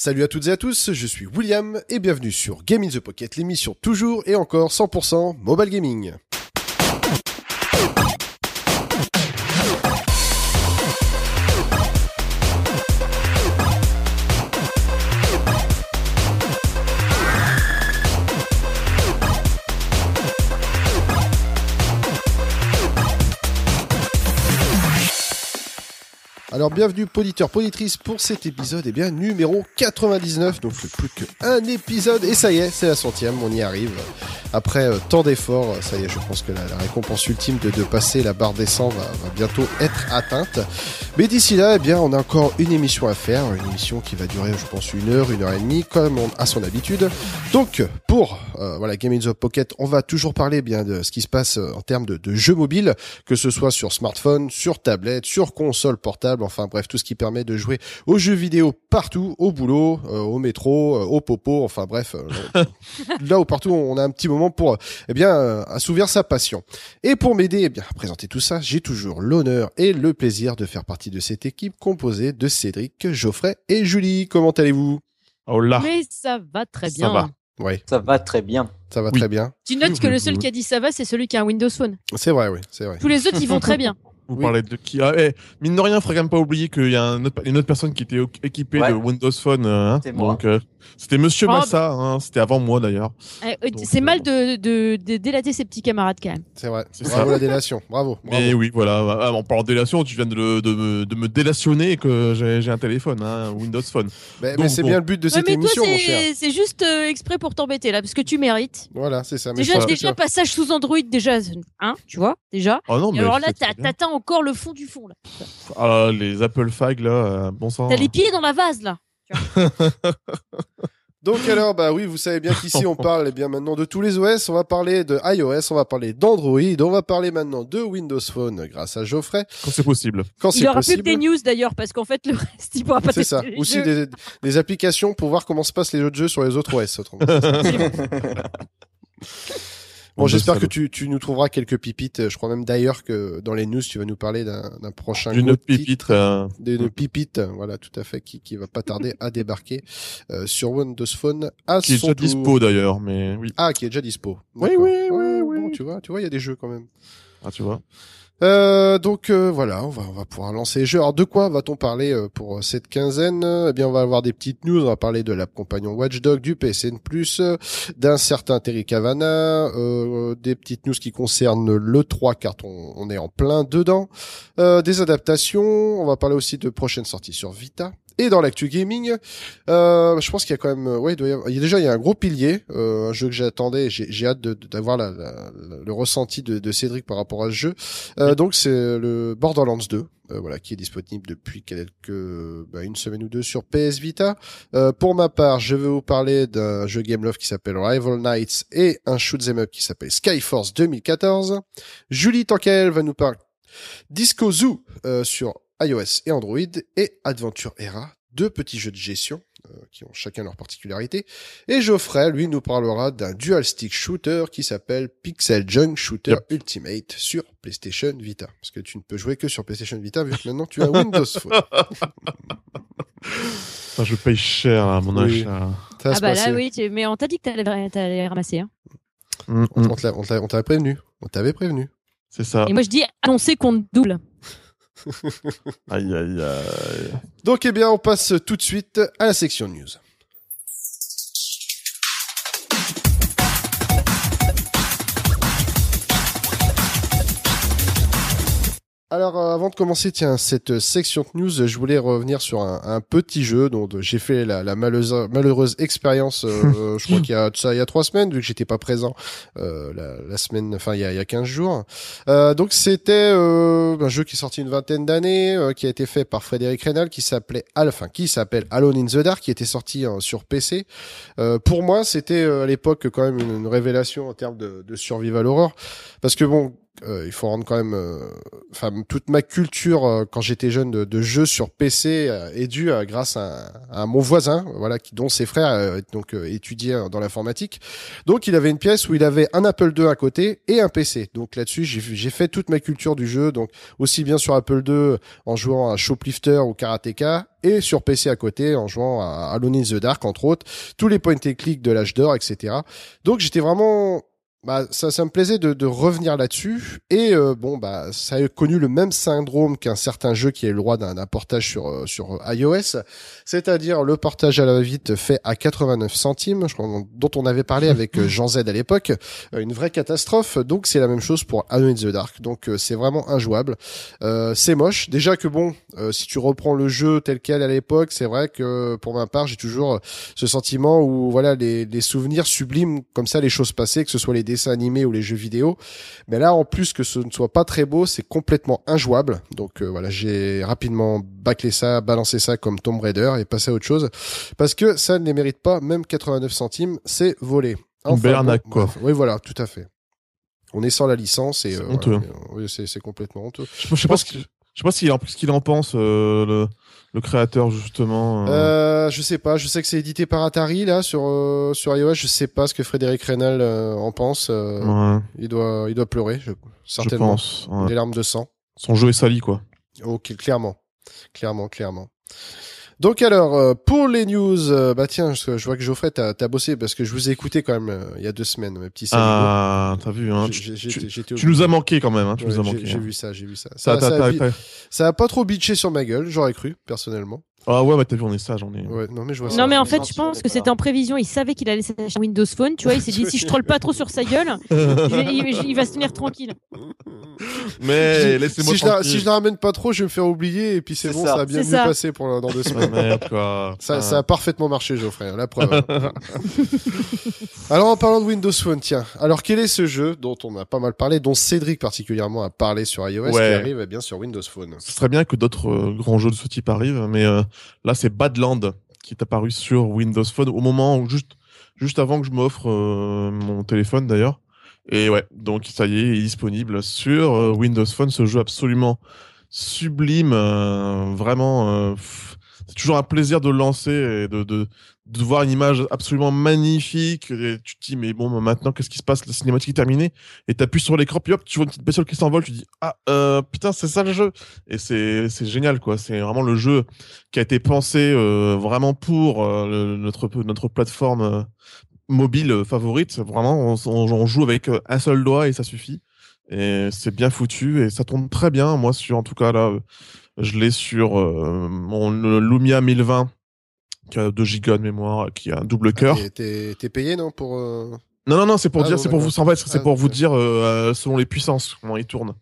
Salut à toutes et à tous, je suis William et bienvenue sur Game in the Pocket, l'émission toujours et encore 100% mobile gaming. Alors bienvenue poditeur, poditrice pour cet épisode, eh bien numéro 99, donc plus qu'un épisode, et ça y est, c'est la centième, on y arrive. Après euh, tant d'efforts, ça y est, je pense que la, récompense ultime de, passer la barre des 100 va, bientôt être atteinte. Mais d'ici là, eh bien on a encore une émission à faire, une émission qui va durer je pense une heure, une heure et demie, comme à son habitude. Donc pour euh, voilà Game in the Pocket, on va toujours parler bien de ce qui se passe euh, en termes de jeux mobiles, que ce soit sur smartphone, sur tablette, sur console portable, enfin bref, tout ce qui permet de jouer aux jeux vidéo partout, au boulot, euh, au métro, euh, au popo, enfin bref, euh, là où partout on a un petit moment pour eh bien assouvir sa passion. Et pour m'aider eh bien à présenter tout ça, j'ai toujours l'honneur et le plaisir de faire partie de cette équipe composée de Cédric, Geoffrey et Julie. Comment allez-vous? Oh là. Mais ça va très bien. Ça va. Oui. Ça va très bien. Ça va très bien. Tu notes que le seul qui a dit ça va, c'est celui qui a un Windows Phone. C'est vrai, oui, c'est vrai. Tous les autres, ils vont très bien. Vous parlez de qui? Ah, eh, Mine de rien, il faudrait quand même pas oublier qu'il y a un autre, une autre personne qui était équipée de Windows Phone. Euh, hein. Donc, euh, c'était Monsieur oh, Massa, hein, c'était avant moi d'ailleurs. Eh, euh, c'est mal de, de, de, délater ses petits camarades quand même. C'est vrai. Bravo la délation. Bravo. Mais oui, voilà. Ah, en parlant de délation, tu viens de, de, me, de me délationner que j'ai un téléphone, hein, Windows Phone. Mais, mais c'est bien le but de cette mais émission, toi, mon cher. C'est juste euh, exprès pour t'embêter là, parce que tu mérites. Voilà, c'est ça. Déjà, déjà passage sous Android, déjà, hein, tu vois, déjà. Oh non, mais alors là, t'atteins encore le fond du fond là. Ah, les Apple Fag là, euh, bon sang. T'as les pieds dans la vase là. Donc alors, bah oui, vous savez bien qu'ici on parle eh bien maintenant de tous les OS. On va parler de iOS, on va parler d'Android, on va parler maintenant de Windows Phone grâce à Geoffrey. Quand c'est possible. Quand il aura plus que des news d'ailleurs parce qu'en fait le reste il pourra pas. C'est ça. Aussi des, des, applications pour voir comment se passent les autres jeux sur les autres OS. Bon, j'espère que tu, tu nous trouveras quelques pipites. Je crois même d'ailleurs que dans les news, tu vas nous parler d'un prochain D'une pipite. Euh... D'une pipite, voilà, tout à fait, qui, qui va pas tarder à débarquer euh, sur Windows Phone à Qui est déjà dispo d'ailleurs, mais oui. Ah, qui est déjà dispo. Oui, oui, oui, oui. Bon, tu vois, tu vois, il y a des jeux quand même. Ah, tu vois. Euh, donc euh, voilà, on va on va pouvoir lancer les jeux. Alors de quoi va-t-on parler euh, pour cette quinzaine? Eh bien, on va avoir des petites news. On va parler de l'app compagnon Watchdog, du PSN Plus, d'un certain Terry Cavana, des petites news qui concernent le 3 car on, on est en plein dedans, des adaptations. On va parler aussi de prochaines sorties sur Vita. Et dans l'actu gaming, euh, je pense qu'il y a quand même, ouais, il, doit y avoir, il y a déjà il y a un gros pilier, euh, un jeu que j'attendais, j'ai hâte d'avoir la, la, le ressenti de, de, Cédric par rapport à ce jeu. Euh, donc c'est le Borderlands 2. Euh, voilà, qui est disponible depuis quelques bah, une semaine ou deux sur PS Vita. Euh, pour ma part, je vais vous parler d'un jeu Game Love qui s'appelle Rival Knights et un shoot 'em up qui s'appelle Skyforce 2014. Julie Tankel va nous parler Disco Zoo euh, sur iOS et Android et Adventure Era, deux petits jeux de gestion euh, qui ont chacun leur particularité. Et Geoffrey, lui, nous parlera d'un dual stick shooter qui s'appelle Pixel Junk Shooter Ultimate sur PlayStation Vita. Parce que tu ne peux jouer que sur PlayStation Vita vu que maintenant tu as Windows Phone. Ah, je paye cher à mon achat. Ah bah là oui, mais on t'a dit que t'allais, allais ramasser. Hein. On t'avait prévenu. On t'avait prévenu. C'est ça. Et moi je dis annoncer qu'on double. Aïe, aïe, aïe. Donc, eh bien, on passe tout de suite à la section news. Alors euh, avant de commencer tiens cette section de news, je voulais revenir sur un, petit jeu dont j'ai fait la, la malheureuse, malheureuse expérience. Euh, je crois qu'il y a ça il y a trois semaines vu que j'étais pas présent euh, la, la, semaine, enfin il y a, il y a 15 jours. Euh, donc c'était un jeu qui est sorti une vingtaine d'années, qui a été fait par Frédéric Reynal, qui s'appelait enfin qui s'appelle Alone in the Dark, qui était sorti sur PC. pour moi c'était à l'époque quand même une, une révélation en termes de, de survival horror parce que bon euh, il faut rendre quand même, euh, enfin toute ma culture euh, quand j'étais jeune de, de jeux sur PC est due grâce à, à, mon voisin, voilà, qui dont ses frères donc étudiaient dans l'informatique. Donc il avait une pièce où il avait un Apple II à côté et un PC. Donc là-dessus j'ai fait toute ma culture du jeu, donc aussi bien sur Apple II en jouant à Shoplifter ou Karateka et sur PC à côté en jouant à Alone in the Dark entre autres, tous les point and click de l'âge d'or, etc. Donc j'étais vraiment bah ça, ça me plaisait de, de revenir là-dessus et euh, bon bah ça a connu le même syndrome qu'un certain jeu qui est le droit d'un portage sur euh, sur iOS, c'est-à-dire le portage à la vite fait à 89 centimes, je crois, dont on avait parlé avec euh, Jean Z à l'époque, une vraie catastrophe. Donc c'est la même chose pour Alone in the Dark. Donc c'est vraiment injouable. c'est moche. Déjà que bon, si tu reprends le jeu tel quel à l'époque, c'est vrai que pour ma part j'ai toujours ce sentiment où voilà les, les souvenirs sublimes comme ça les choses passées, que ce soit les dessins animés ou les jeux vidéo. Mais là, en plus que ce ne soit pas très beau, c'est complètement injouable. Donc euh, voilà, j'ai rapidement bâclé ça, balancé ça comme Tomb Raider et passé à autre chose parce que ça ne les mérite pas. Même 89 centimes, c'est volé. Enfin, quoi. oui, voilà, tout à fait. On est sans la licence et euh, c'est complètement honteux. Je, sais pas ce je sais pas ce qu'il en pense euh, le le créateur justement euh... euh... je sais pas je sais que c'est édité par Atari là sur euh, sur iOS. Je sais pas ce que Frédéric Reynal euh, en pense ouais. il doit il doit pleurer je... certainement. Je pense, ouais. des larmes de sang. Son jeu est sali quoi. Ok clairement. Clairement clairement donc alors, euh, pour les news, euh, bah tiens, je, vois que Geoffrey, t'as as bossé parce que je vous ai écouté quand même euh, il y a deux semaines, mes petits Ah, t'as vu, hein, tu, tu, nous as manqué quand même, hein, tu nous as manqué. J'ai hein. vu ça, j'ai vu ça. Ça, ça, ça, a, ça, a, pas trop bitché sur ma gueule, j'aurais cru, personnellement. Ah ouais, bah t'as vu, on est sage, on est. Ouais, non mais je vois ça. Non mais en fait, je pense que c'était en prévision. Il savait qu'il allait s'acheter Windows Phone. Tu vois, il s'est dit si je troll pas trop sur sa gueule, il, va se tenir tranquille. Mais laissez-moi si, tranquille. Je si je la ramène pas trop, je vais me faire oublier et puis c'est bon, ça. ça. a bien mieux ça. passé pour dans deux semaines. Merde, quoi. Ça, ah. ça a parfaitement marché, Geoffrey. Hein, la preuve. Alors en parlant de Windows Phone, tiens. Alors quel est ce jeu dont on a pas mal parlé, dont Cédric particulièrement a parlé sur iOS, ouais. qui arrive eh bien sur Windows Phone? Ce serait bien que d'autres euh, grands jeux de ce type arrivent, mais euh, là c'est Bad Land qui est apparu sur Windows Phone au moment où juste juste avant que je m'offre euh, mon téléphone d'ailleurs. Et ouais, donc ça y est, il est disponible sur euh, Windows Phone, ce jeu absolument sublime, euh, vraiment. C'est toujours un plaisir de lancer et de, de voir une image absolument magnifique. Et tu te dis, mais bon, maintenant, qu'est-ce qui se passe? La cinématique est terminée. Et t'appuies sur l'écran, puis hop, tu vois une petite bestiole qui s'envole. Tu dis, ah, euh, putain, c'est ça le jeu. Et c'est, c'est génial, quoi. C'est vraiment le jeu qui a été pensé euh, vraiment pour euh, notre, notre plateforme euh, mobile favorite. Vraiment, on, joue avec euh, un seul doigt et ça suffit. Et c'est bien foutu et ça tourne très bien. Moi, sur, en tout cas, là, je l'ai sur mon Lumia 1020 qui a 2 gigas de mémoire, qui a un double cœur. Ah, T'es payé non pour euh... Non non non, c'est pour ah, dire, c'est pour vous, en fait, c'est ah, pour vous dire euh, selon les puissances comment il tourne.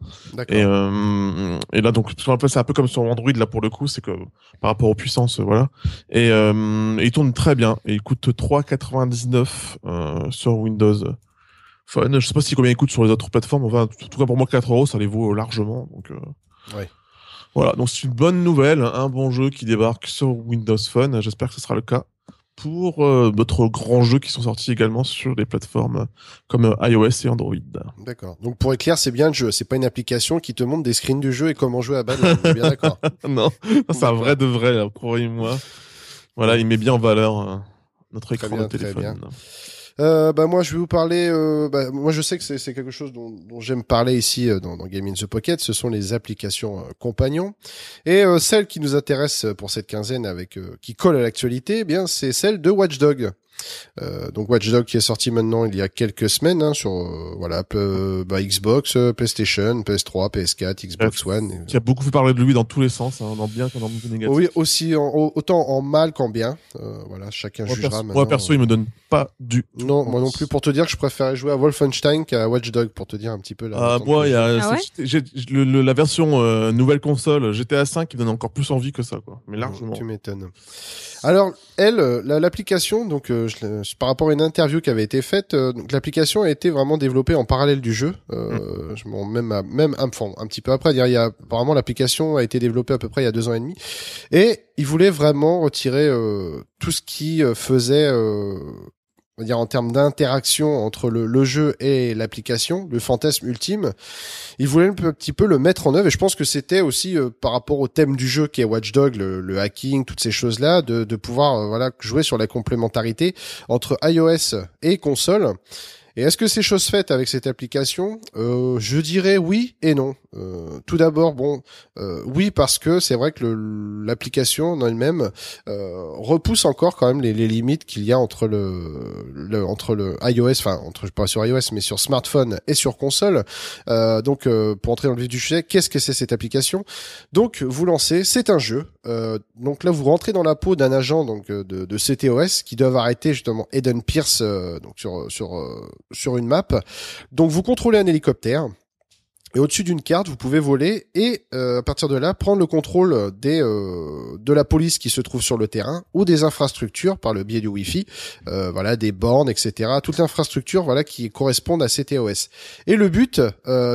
Et, euh, et là donc c'est un peu comme sur Android là pour le coup, c'est que par rapport aux puissances, voilà. Et, euh, et il tourne très bien et il coûte 3,99 euh, sur Windows Phone. Je sais pas si combien il coûte sur les autres plateformes. Enfin, en tout cas pour moi 4 euros, ça les vaut largement. Donc. Euh... Ouais. Voilà, donc c'est une bonne nouvelle, un bon jeu qui débarque sur Windows Phone. J'espère que ce sera le cas pour euh, d'autres grands jeux qui sont sortis également sur des plateformes comme euh, iOS et Android. D'accord. Donc pour être clair, c'est bien le jeu. C'est pas une application qui te montre des screens du jeu et comment jouer à balle. bien d'accord. non, c'est un vrai de vrai, croyez-moi. Voilà, il met bien en valeur notre écran de téléphone. Euh, bah moi je vais vous parler. Euh, bah, moi je sais que c'est quelque chose dont, j'aime parler ici euh, dans, dans, Game in the Pocket. Ce sont les applications euh, compagnons et celle qui nous intéresse pour cette quinzaine avec qui colle à l'actualité, eh bien c'est celle de Watchdog. Euh, donc Watch Dogs qui est sorti maintenant il y a quelques semaines hein, sur euh, voilà peu, bah, Xbox, euh, PlayStation, PS3, PS4, Xbox One. Qui a beaucoup fait parler de lui dans tous les sens, hein, dans bien comme dans négatif. Oui, aussi en, autant en mal qu'en bien. voilà, chacun moi, jugera. Perso, moi perso, il me donne pas du. Non, moi non plus. Pour te dire que je préférais jouer à Wolfenstein qu'à Watch Dogs, pour te dire un petit peu. Là, ah, moi, il y a ah ouais la version nouvelle console GTA 5 qui donne encore plus envie que ça, quoi. Mais largement. Tu m'étonnes. Alors, elle, l'application, donc par rapport à une interview qui avait été faite, euh, donc l'application a été vraiment développée en parallèle du jeu. Euh, mm. je même même un, un petit peu après, il y a apparemment l'application a été développée à peu près il y a deux ans et demi, et ils voulaient vraiment retirer euh, tout ce qui euh, faisait dire en termes d'interaction entre le, jeu et l'application, le fantasme ultime. Ils voulaient un petit peu le mettre en œuvre et je pense que c'était aussi euh, par rapport au thème du jeu qui est Watchdog, le, hacking, toutes ces choses-là, de pouvoir euh, voilà jouer sur la complémentarité entre iOS et console. Et est-ce que c'est chose faite avec cette application? Euh, Je dirais oui et non. Euh, tout d'abord, bon, euh, oui parce que c'est vrai que l'application en elle-même repousse encore quand même les, limites qu'il y a entre le, le, entre le iOS, enfin entre pas sur iOS mais sur smartphone et sur console. Donc pour entrer dans le vif du sujet, qu'est-ce que c'est cette application? Donc vous lancez, c'est un jeu. Donc là vous rentrez dans la peau d'un agent donc de, de CTOS qui doivent arrêter justement Eden Pierce donc sur sur sur une map. Donc vous contrôlez un hélicoptère. Et au-dessus d'une carte, vous pouvez voler et euh, à partir de là prendre le contrôle des euh, de la police qui se trouve sur le terrain ou des infrastructures par le biais du Wi-Fi, euh, voilà des bornes, etc. Toute l'infrastructure, voilà qui correspondent à CTOS. Et le but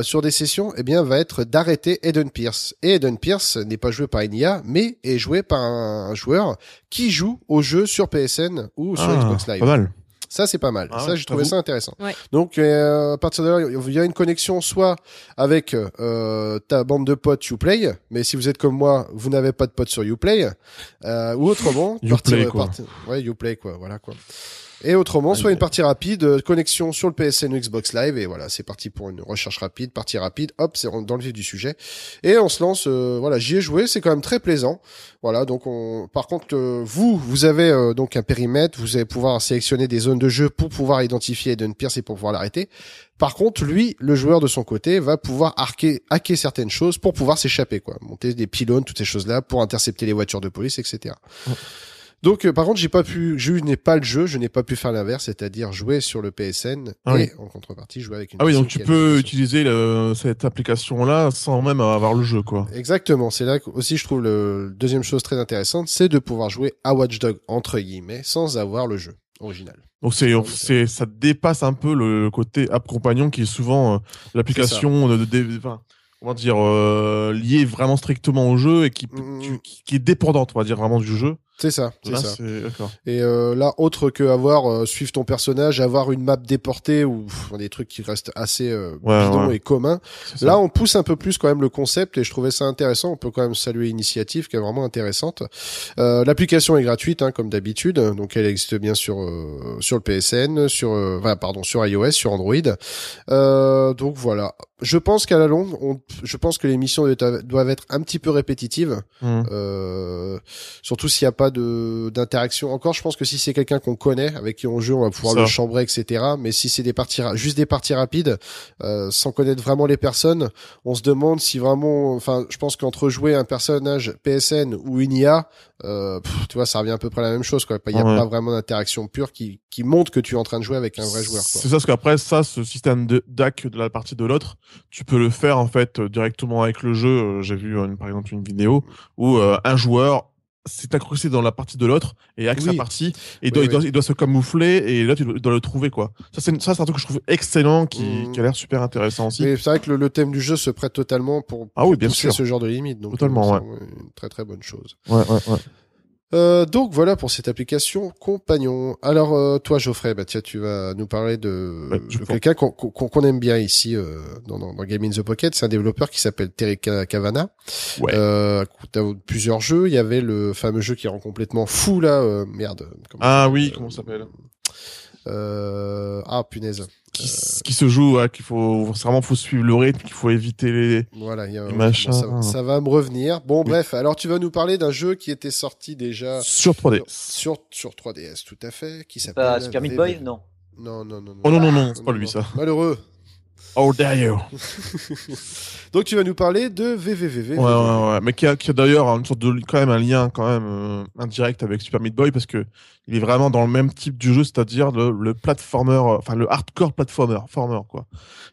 sur des sessions, eh bien, va être d'arrêter Eden Pierce. Et Eden Pierce n'est pas joué par une IA, mais est joué par un, joueur qui joue au jeu sur PSN ou sur Ah, Xbox Live. Pas mal. Ça, c'est pas mal. Ah ça, j'ai trouvé ça intéressant. Ouais. Donc, euh, à partir de là, il y a une connexion soit avec euh, ta bande de potes Uplay, mais si vous êtes comme moi, vous n'avez pas de potes sur Uplay, euh, ou autrement, Uplay, partie- quoi. partie- ouais, Uplay, quoi, voilà, quoi. Et autrement, soit une partie rapide, euh, connexion sur le PSN ou Xbox Live, et voilà, c'est parti pour une recherche rapide, partie rapide, hop, c'est dans le vif du sujet. Et on se lance, euh, voilà, j'y ai joué, c'est quand même très plaisant. Voilà, donc on, par contre, euh, vous, vous avez euh, donc un périmètre, vous allez pouvoir sélectionner des zones de jeu pour pouvoir identifier Eden Pierce et pour pouvoir l'arrêter. Par contre, lui, le joueur de son côté, va pouvoir hacker, hacker certaines choses pour pouvoir s'échapper, quoi. Monter des pylônes, toutes ces choses-là, pour intercepter les voitures de police, etc. Donc, euh, par contre, j'ai pas pu, je n'ai pas le jeu, je n'ai pas pu faire l'inverse, c'est-à-dire jouer sur le PSN Ah et oui. en contrepartie jouer avec une. Ah oui, donc tu peux utiliser le- cette application-là sans même avoir le jeu, quoi. Exactement, c'est là que aussi je trouve le deuxième chose très intéressante, c'est de pouvoir jouer à Watch Dog entre guillemets sans avoir le jeu original. Donc c'est, c'est, ça dépasse un peu le côté app compagnon qui est souvent euh, l'application de, de- de- enfin, comment dire, euh, liée vraiment strictement au jeu et qui, tu- mm. qui, qui est dépendante, on va dire vraiment du jeu. C'est ça, c'est ça. Et euh, là, autre que avoir euh, suivre ton personnage, avoir une map déportée ou pff, des trucs qui restent assez euh, Ouais, bidons ouais. et communs. Là, on pousse un peu plus quand même le concept et je trouvais ça intéressant. On peut quand même saluer l'initiative qui est vraiment intéressante. Euh, L'application est gratuite, hein, comme d'habitude, donc elle existe bien sur euh, sur le PSN, sur euh, enfin, pardon sur iOS, sur Android. Euh, donc voilà. Je pense qu'à la longue, on, je pense que les missions doivent être un petit peu répétitives. Mm. Euh, surtout s'il n'y a pas de d'interaction. Encore, je pense que si c'est quelqu'un qu'on connaît, avec qui on joue, on va pouvoir Ça. le chambrer, etc. Mais si c'est des parties, juste des parties rapides, euh, sans connaître vraiment les personnes, on se demande si vraiment, enfin, je pense qu'entre jouer un personnage PSN ou une IA, euh, pff, tu vois, ça revient à peu près à la même chose, quoi. Il n'y a Ouais. pas vraiment d'interaction pure qui qui montre que tu es en train de jouer avec un vrai joueur. C'est ça, parce qu'après, ça, ce système de DAC de la partie de l'autre, tu peux le faire en fait directement avec le jeu. Euh, J'ai vu euh, par exemple une vidéo où euh, un joueur s'est accroché dans la partie de l'autre et sa Oui. partie et il Oui, doit, il, doit, il doit se camoufler et là tu dois, il doit le trouver quoi. Ça c'est ça c'est un truc que je trouve excellent qui, Mhm. qui a l'air super intéressant aussi. C'est vrai que le, le thème du jeu se prête totalement pour Ah oui, bien pousser sûr. ce genre de limite. Donc, Totalement, euh, c'est une très très bonne chose. Ouais ouais ouais. Euh, donc voilà pour cette application compagnon. Alors euh, toi Geoffrey, bah tiens tu vas nous parler de, Ouais, quelqu'un qu'on aime bien ici euh, dans, dans, dans Game in the Pocket. C'est un développeur qui s'appelle Terry Ca- Cavana. Ouais. Euh, plusieurs jeux. Il y avait le fameux jeu qui rend complètement fou là. euh, merde. comment Ah oui, s'appelle comment ça s'appelle? euh, Ah punaise. Qui, se joue, ouais, qu'il faut vraiment faut suivre le rythme, qu'il faut éviter les. Voilà, il y a, Les bon, machins. ça, va- ça va me revenir. Bon, Oui. bref, alors tu vas nous parler d'un jeu qui était sorti déjà Sur 3D. sur sur 3DS, tout à fait, qui s'appelle Pas Super Meat Boy. Non. Non, non, non, non. Oh non non non, c'est pas lui ça. Malheureux. Oh dare you. Donc tu vas nous parler de VVVV. Ouais, ouais, ouais. Mais qui a, qui a d'ailleurs une sorte de, quand même un lien quand même euh, indirect avec Super Meat Boy parce que il est vraiment dans le même type du jeu, c'est-à-dire le, le platformer, euh, enfin le hardcore platformer, former quoi.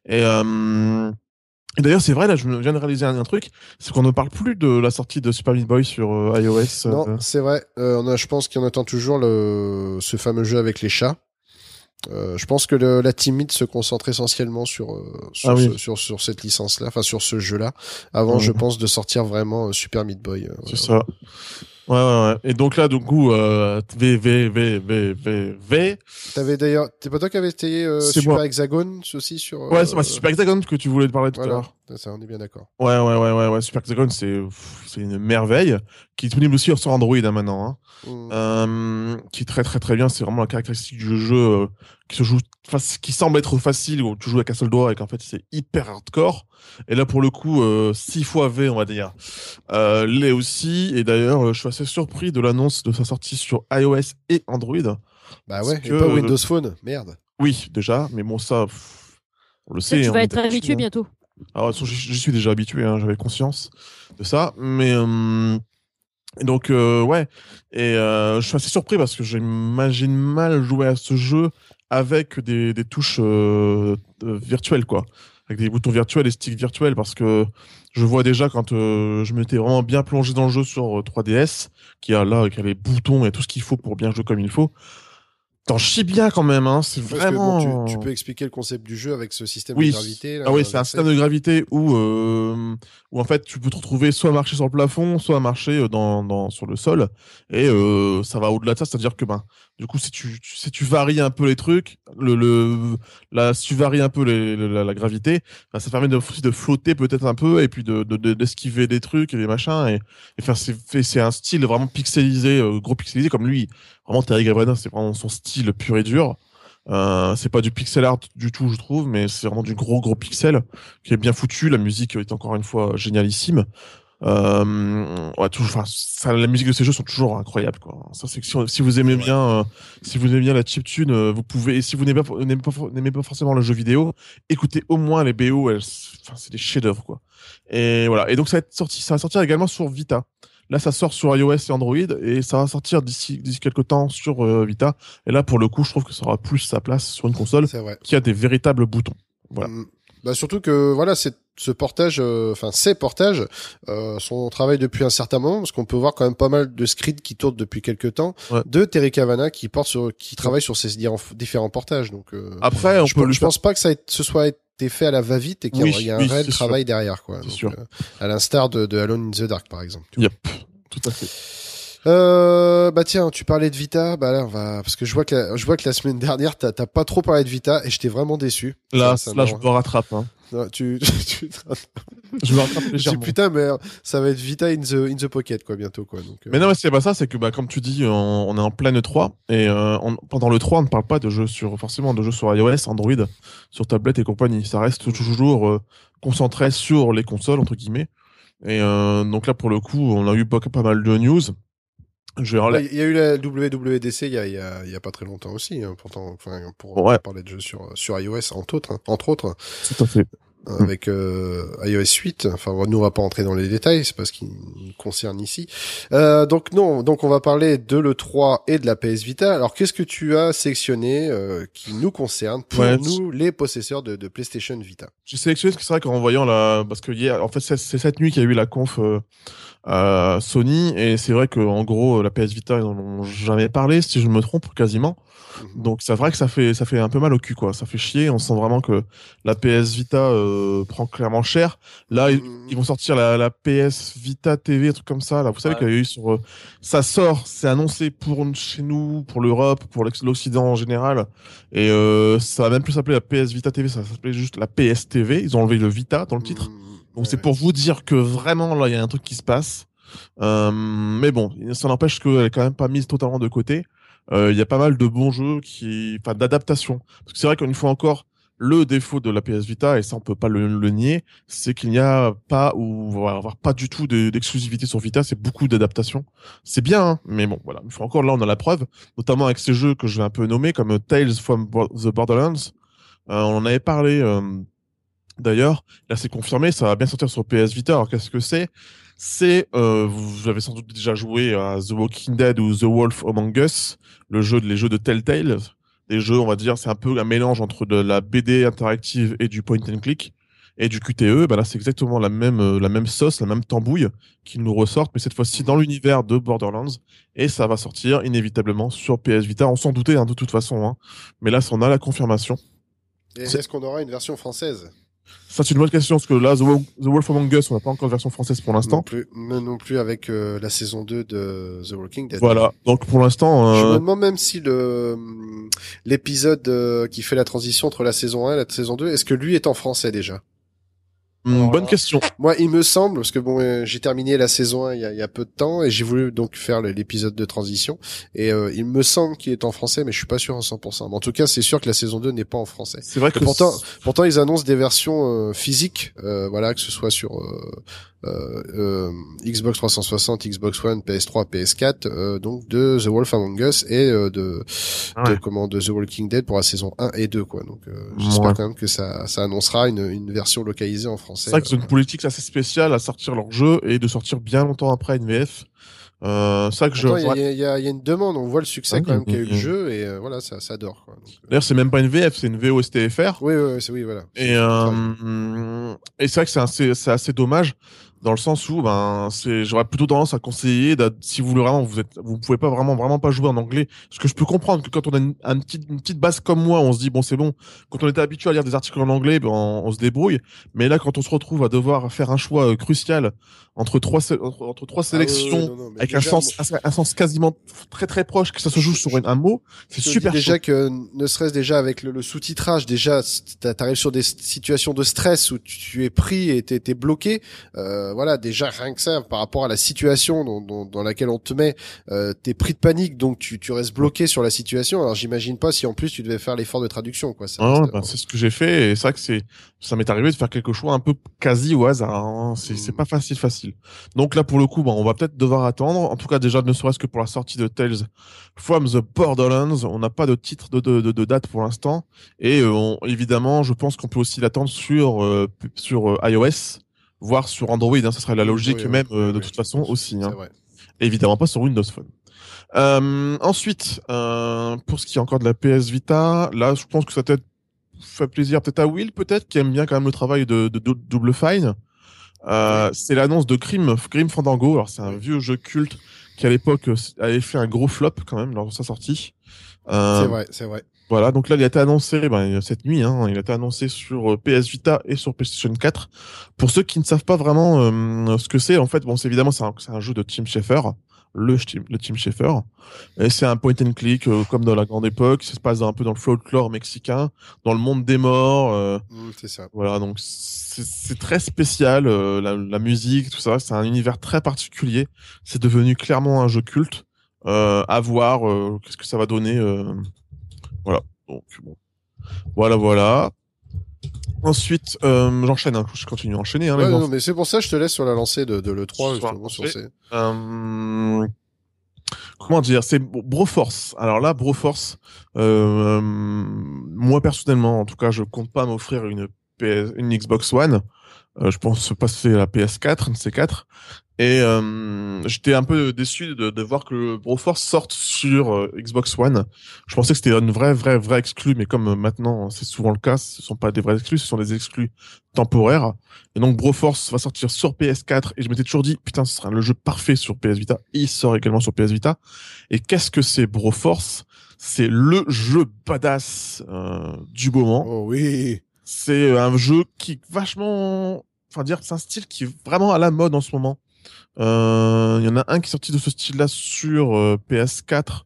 Et, euh, et d'ailleurs c'est vrai là, je viens de réaliser un, un truc, c'est qu'on ne parle plus de la sortie de Super Meat Boy sur euh, iOS. euh, Non, c'est vrai. Euh, on a, je pense qu'on attend toujours le, ce fameux jeu avec les chats. Euh, je pense que le, la timide se concentre essentiellement sur euh, sur, Ah oui. ce- sur sur cette licence-là, enfin sur ce jeu-là, avant, Mhm. je pense, de sortir vraiment euh, Super Meat Boy. euh, c'est ça. Ouais, ouais, ouais. Et donc là, du coup, euh, V, V, V, V, V, V. T'avais d'ailleurs, c'est pas toi qui avais essayé euh, Super moi. Hexagone aussi sur. Ouais, c'est euh, c'est Super Hexagon que tu voulais te parler tout à l'heure. ça, on est bien d'accord. Ouais, ouais, ouais, ouais, ouais. Super Hexagon, c'est, c'est une merveille. Qui est disponible aussi sur Android hein, maintenant. Hein. Mm. Euh, qui est très, très, très bien. C'est vraiment la caractéristique du jeu euh, qui se joue, qui semble être facile où tu joues avec un seul doigt et qu'en fait c'est hyper hardcore. Et là, pour le coup, euh, 6 fois V, on va dire. Euh, l'est aussi. Et d'ailleurs, euh, je suis assez surpris de l'annonce de sa sortie sur iOS et Android. Bah ouais, que, et pas euh, Windows Phone, merde. Oui, déjà, mais bon, ça, pff, on le Ça, sait. tu hein, vas être habitué hein. bientôt. Alors, j'y j'y suis déjà habitué, hein, j'avais conscience de ça. Mais euh, et donc, euh, ouais. Et euh, je suis assez surpris parce que j'imagine mal jouer à ce jeu avec des, touches euh, euh, virtuelles, quoi. Avec des boutons virtuels et sticks virtuels parce que je vois déjà quand euh, je m'étais vraiment bien plongé dans le jeu sur euh, 3DS, qui a là, qui a les boutons et tout ce qu'il faut pour bien jouer comme il faut. T'en chies bien quand même, hein. C'est que, vraiment. bon, tu, tu peux expliquer le concept du jeu avec ce système Oui. de gravité. là, Ah oui, c'est un système de gravité où, euh, où en fait tu peux te retrouver soit à marcher sur le plafond, soit à marcher euh, dans, dans, sur le sol. Et euh, ça va au-delà de ça, c'est-à-dire que ben, du coup, si tu, tu- si tu varies un peu les trucs, le, le, là, si tu varies un peu les- la, la gravité, ben, ça permet de, aussi de flotter peut-être un peu et puis de, de, de- d'esquiver des trucs et des machins. Et, et c'est, un style vraiment pixelisé, gros pixelisé comme lui. Vraiment, Terry Gavrana, c'est vraiment son style pur et dur. Euh, c'est pas du pixel art du tout, je trouve, mais c'est vraiment du gros gros pixel qui est bien foutu. La musique est encore une fois génialissime. Euh, ouais, ça, la musique de ces jeux sont toujours incroyables, quoi. Ça, c'est que si, si vous aimez Ouais. bien, euh, si vous aimez bien la chiptune, euh, vous pouvez, et si vous n'aimez pas, n'aimez pas, pas forcément le jeu vidéo, écoutez au moins les BO, elles, enfin, c'est des chefs-d'œuvre, quoi. Et voilà. Et donc, ça va être sorti, ça va sortir également sur Vita. Là, ça sort sur iOS et Android et ça va sortir d'ici, d'ici quelques temps sur euh, Vita. Et là, pour le coup, je trouve que ça aura plus sa place sur une console qui a des véritables boutons. Voilà. Mm. Bah surtout que voilà, c'est ce portage, euh, enfin ces portages, euh, sont travail depuis un certain moment parce qu'on peut voir quand même pas mal de scripts qui tournent depuis quelques temps Ouais. de Terry Cavana qui porte sur, qui travaille sur ces différents- portages. Donc euh, Après, on je, peut je pense pas que ça ait, ce soit été fait à la va-vite et qu'il y a, Oui, il y a un oui, réel travail derrière quoi. Donc, sûr. euh, à l'instar de, de Alone in the Dark par exemple. tu vois. Yep, tout à fait. Euh, bah tiens, tu parlais de Vita, bah là on va parce que je vois que la, je vois que la semaine dernière t'as pas trop parlé de Vita et j'étais vraiment déçu. Là, Ça- ça là, je me rattrape. Hein. Non, tu, tu, Je me rattrape légèrement. putain, mais ça va être Vita in the, in the pocket, quoi, bientôt, quoi. Donc, euh, Mais non, mais c'est pas ça, c'est que bah, comme tu dis, on, on est en pleine 3 et euh, on- pendant le 3, on ne parle pas de jeux sur forcément de jeux sur iOS, Android, sur tablette et compagnie. Ça reste toujours euh, concentré sur les consoles entre guillemets. Et euh, donc là, pour le coup, on a eu pas, pas mal de news. Je Il y a eu la WWDC il y a, il y a, il y a pas très longtemps aussi, hein, pourtant, enfin, pour Ouais. parler de jeux sur, sur iOS, entre autres, hein, entre autres, Tout à fait. euh, avec euh, iOS 8. Enfin, nous, on va pas entrer dans les détails, c'est parce qu'il nous concerne ici. Euh, donc non, donc on va parler de l'E3 et de la PS Vita. Alors, qu'est-ce que tu as sélectionné euh, qui nous concerne pour Ouais, nous, les possesseurs de, de PlayStation Vita? J'ai sélectionné ce que c'est vrai qu'en voyant la, parce que hier, en fait, c'est c'est cette nuit qu'il y a eu la conf euh, Sony, et c'est vrai que en gros, la PS Vita, ils en ont jamais parlé, si je me trompe, quasiment. Mhm. Donc c'est vrai que ça fait ça fait un peu mal au cul, quoi. Ça fait chier. On sent vraiment que la PS Vita euh, prend clairement cher. Là, ils, Mhm. ils vont sortir la, la PS Vita TV, un truc comme ça. Là, vous savez Ouais. qu'il y a eu sur, euh, ça sort, c'est annoncé pour chez nous, pour l'Europe, pour l'Occident en général, et euh, ça va même plus s'appeler la PS Vita TV, ça va s'appeler juste la PS TV. Ils ont enlevé le Vita dans le titre. Mhm. Donc c'est pour vous dire que vraiment là il y a un truc qui se passe. Euh, mais bon, ça n'empêche qu'elle est quand même pas mise totalement de côté. Euh, Il y a pas mal de bons jeux qui, enfin d'adaptation. Parce que c'est vrai qu'une fois encore, le défaut de la PS Vita et ça on peut pas le, le nier, c'est qu'il n'y a pas ou va avoir pas du tout de- d'exclusivité sur Vita. C'est beaucoup d'adaptation. C'est bien, hein, mais bon voilà. Une fois encore là on a la preuve, notamment avec ces jeux que je vais un peu nommer comme Tales from the Borderlands. Euh, on en avait parlé. D'ailleurs, là c'est confirmé, ça va bien sortir sur PS Vita. Alors qu'est-ce que c'est? C'est, euh, vous avez sans doute déjà joué à The Walking Dead ou The Wolf Among Us, le jeu, les jeux de Telltale. Des jeux, on va dire, c'est un peu un mélange entre de la BD interactive et du point and click et du QTE. Ben là, c'est exactement la même, euh, la même sauce, la même tambouille qu'ils nous ressortent, mais cette fois-ci dans l'univers de Borderlands. Et ça va sortir inévitablement sur PS Vita. On s'en doutait hein, de toute façon, hein. mais là, on a la confirmation. Est-ce qu'on aura une version française? Ça, c'est une bonne question, parce que là, The, Wo- The Wolf Among Us, on n'a pas encore de version française pour Non l'instant. plus, mais non plus avec euh, la saison 2 de The Walking Dead. Voilà. Donc, pour l'instant, Je me euh, demande même si le l'épisode euh, qui fait la transition entre la saison 1 et la saison 2, est-ce que lui est en français déjà? Alors bonne question. Moi, il me semble, parce que bon, euh, j'ai terminé la saison 1 il y a, il y a peu de temps et j'ai voulu donc faire l'épisode de transition et euh, il me semble qu'il est en français, mais je suis pas sûr à 100%. Mais en tout cas, c'est sûr que la saison 2 n'est pas en français. C'est vrai que Et pourtant, pourtant, ils annoncent des versions euh, physiques, euh, voilà, que ce soit sur euh, Xbox 360, Xbox One, PS3, PS4, euh, donc de The Wolf Among Us et euh, de, de Ouais. comment de The Walking Dead pour la saison 1 et 2, quoi. Donc, euh, j'espère Ouais. quand même que ça, ça annoncera une, une version localisée en français. C'est vrai que c'est une politique assez spéciale à sortir leur jeu et de sortir bien longtemps après une VF. Euh, vrai que je. Pourtant, il y, y, y a une demande, on voit le succès Ah, quand même qu'a eu le jeu et euh, voilà, ça, ça adore. Quoi. Donc, euh, D'ailleurs, c'est même pas une VF, c'est une VOSTFR. oui, oui, oui, c'est oui, voilà. Et, euh, et c'est vrai que c'est assez, c'est assez dommage dans le sens où ben c'est j'aurais plutôt tendance à conseiller si vous voulez vraiment vous êtes vous pouvez pas vraiment vraiment pas jouer en anglais parce que je peux comprendre que quand on a une, un petit- une petite base comme moi on se dit bon c'est bon quand on était habitué à lire des articles en anglais ben, on, on se débrouille mais là quand on se retrouve à devoir faire un choix euh, crucial entre trois entre, entre trois Ah, oui, oui, sélections non, non, mais avec un sens un, un sens quasiment très très proche que ça se joue sur un mot c'est super chaud. déjà que ne serait-ce déjà avec le, le sous-titrage, déjà t'a- t'arrives sur des situations de stress où tu, es pris et t'es t'es bloqué. Euh, voilà, déjà rien que ça par rapport à la situation dans, dans, dans laquelle on te met, euh, t'es pris de panique, donc tu, tu restes bloqué sur la situation. Alors j'imagine pas si en plus tu devais faire l'effort de traduction, quoi. Ça Ah bah, c'est ce que j'ai fait et c'est vrai que c'est ça m'est arrivé de faire quelque chose un peu quasi au hasard. hein. C'est c'est pas facile facile. Donc là pour le coup, bah, on va peut-être devoir attendre. En tout cas déjà ne serait-ce que pour la sortie de Tales from the Borderlands, on n'a pas de titre de, de, de, de date pour l'instant et euh, on- évidemment je pense qu'on peut aussi l'attendre sur euh, sur euh, iOS, voire sur Android. Hein, ça serait la logique Oui, oui, même oui, euh, de toute façon aussi. Hein. vrai. Évidemment pas sur Windows Phone. Euh, ensuite, euh, pour ce qui est encore de la PS Vita, là, je pense que ça peut-être fait plaisir peut-être à Will, peut-être, qui aime bien quand même le travail de, de, Dou- Double Fine. Euh, C'est l'annonce de Grim, Grim Fandango. Alors, c'est un vieux jeu culte qui, à l'époque, euh, avait fait un gros flop quand même lors de sa sortie. Euh, C'est vrai, c'est vrai. Voilà, donc là, il a été annoncé ben, cette nuit, hein, il a été annoncé sur euh, PS Vita et sur PlayStation 4. Pour ceux qui ne savent pas vraiment euh, ce que c'est, en fait, bon, c'est évidemment, c'est un, jeu de Tim Schafer, le, Tim- le Tim Schafer. Et c'est un point and click, euh, comme dans la grande époque, ça se passe un peu dans le folklore mexicain, dans le monde des morts. euh, c'est ça. voilà, donc c'est c'est très spécial, euh, la, la musique, tout ça, c'est un univers très particulier. C'est devenu clairement un jeu culte. Euh, à voir, euh, qu'est-ce que ça va donner. euh, voilà, donc bon. Voilà, voilà. Ensuite, euh, j'enchaîne, hein, je continue à enchaîner. Hein, Ouais, non, mais c'est pour ça que je te laisse sur la lancée de, de l'E3, Sur la justement, sur lancée. ces... Euh, comment dire c'est Broforce alors là Broforce euh, moi personnellement en tout cas je compte pas m'offrir une PS, une Xbox One Euh, je pense passer la PS4 une C4 et euh, j'étais un peu déçu de, de voir que Broforce sorte sur euh, Xbox One je pensais que c'était une vraie vraie vraie exclue mais comme euh, maintenant c'est souvent le cas ce sont pas des vrais exclus ce sont des exclus temporaires et donc Broforce va sortir sur PS4 et je m'étais toujours dit putain ce sera le jeu parfait sur PS Vita. Il sort également sur PS Vita. Et qu'est-ce que c'est Broforce C'est le jeu badass euh, du moment. Oh oui C'est un jeu qui est vachement, enfin dire, c'est un style qui est vraiment à la mode en ce moment. Euh, Il y en a un qui est sorti de ce style-là sur euh, PS4.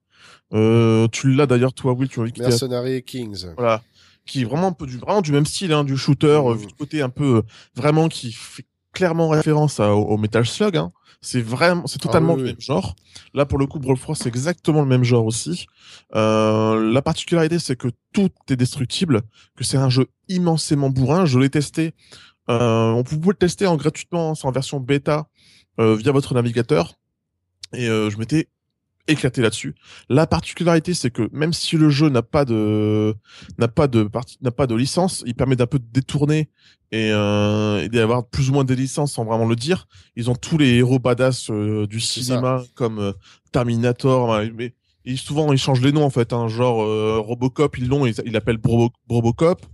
Euh, tu l'as d'ailleurs toi, Will, tu que t'étais Mercenary Kings. voilà qui est vraiment un peu du vraiment du même style hein, du shooter euh, Mhm. vu de côté un peu euh, vraiment qui fait clairement référence à- au, au Metal Slug hein. C'est vraiment c'est totalement oui, du oui. même genre. Là pour le coup Brawl Force c'est exactement le même genre aussi. Euh, la particularité c'est que tout est destructible que c'est un jeu immensément bourrin. Je l'ai testé euh, on pouvait le tester en gratuitement c'est en version bêta euh, via votre navigateur. Et euh, je m'étais éclaté là-dessus. La particularité, c'est que même si le jeu n'a pas de n'a pas de n'a pas de licence, il permet d'un peu de détourner et, euh, et d'avoir plus ou moins des licences sans vraiment le dire. Ils ont tous les héros badass euh, du cinéma comme euh, Terminator, mais et souvent ils changent les noms en fait. Hein, genre euh, Robocop, ils l'ont, ils il l'appellent Robocop.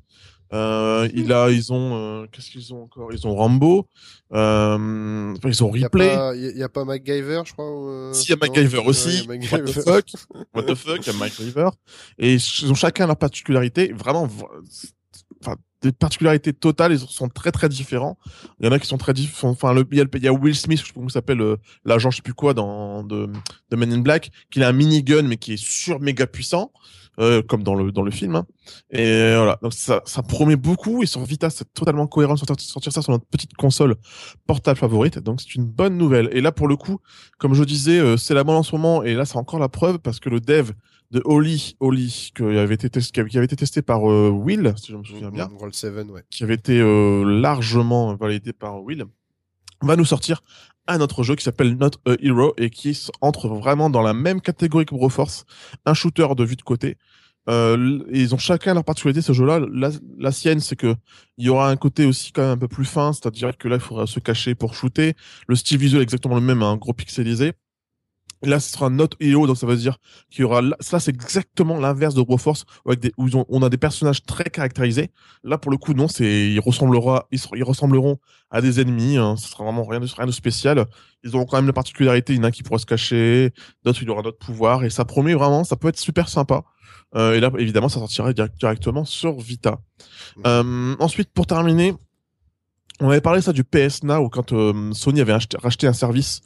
Euh, il a, ils ont, euh, qu'est-ce qu'ils ont encore? Ils ont Rambo, euh, enfin, ils ont Il y a a, pas MacGyver, je crois. ou, euh, Si, il y a non? MacGyver Ouais, aussi. What the fuck? What the fuck? Il y a MacGyver. Et ils ont chacun leur particularité. Vraiment, enfin, des particularités totales, ils sont très très différents. Il y en a qui sont très différents. Enfin, le, il y, a, il y a Will Smith, je sais pas comment s'appelle, l'agent, je sais plus quoi, dans de, de Men in Black, qui a un minigun mais qui est sur méga puissant. Euh, comme dans le dans le film. Hein. Et voilà, donc ça, ça promet beaucoup. Et sur Vita, c'est totalement cohérent de sortir, sortir ça sur notre petite console portable favorite. Donc c'est une bonne nouvelle. Et là, pour le coup, comme je disais, euh, c'est la bonne en ce moment. Et là, c'est encore la preuve parce que le dev de Oli, Oli, qui avait été testé, qui avait été testé par euh, Will, si je me souviens bien, Roll 7, ouais. qui avait été largement validé par Will, va nous sortir un autre jeu qui s'appelle Not a Hero et qui entre vraiment dans la même catégorie que Broforce, un shooter de vue de côté. Euh, ils ont chacun leur particularité ce jeu-là. La, sienne, c'est que il y aura un côté aussi quand même un peu plus fin, c'est-à-dire que là, il faudra se cacher pour shooter. Le style visuel est exactement le même, un hein, gros pixelisé. Là, ce sera Not Hero, donc ça veut dire qu'il y aura. Ça, c'est exactement l'inverse de Broforce, avec des, où on a des personnages très caractérisés. Là, pour le coup, non, c'est ils ressembleront, ils, ressembleront à des ennemis. Hein. Ce sera vraiment rien de, rien de spécial. Ils auront quand même la particularité. Il y en a qui pourra se cacher, d'autres il aura d'autres pouvoirs, et ça promet vraiment. Ça peut être super sympa. Euh, et là, évidemment, ça sortira directement sur Vita. Euh, ensuite, pour terminer, on avait parlé ça du PS Now quand euh, Sony avait acheté, racheté un service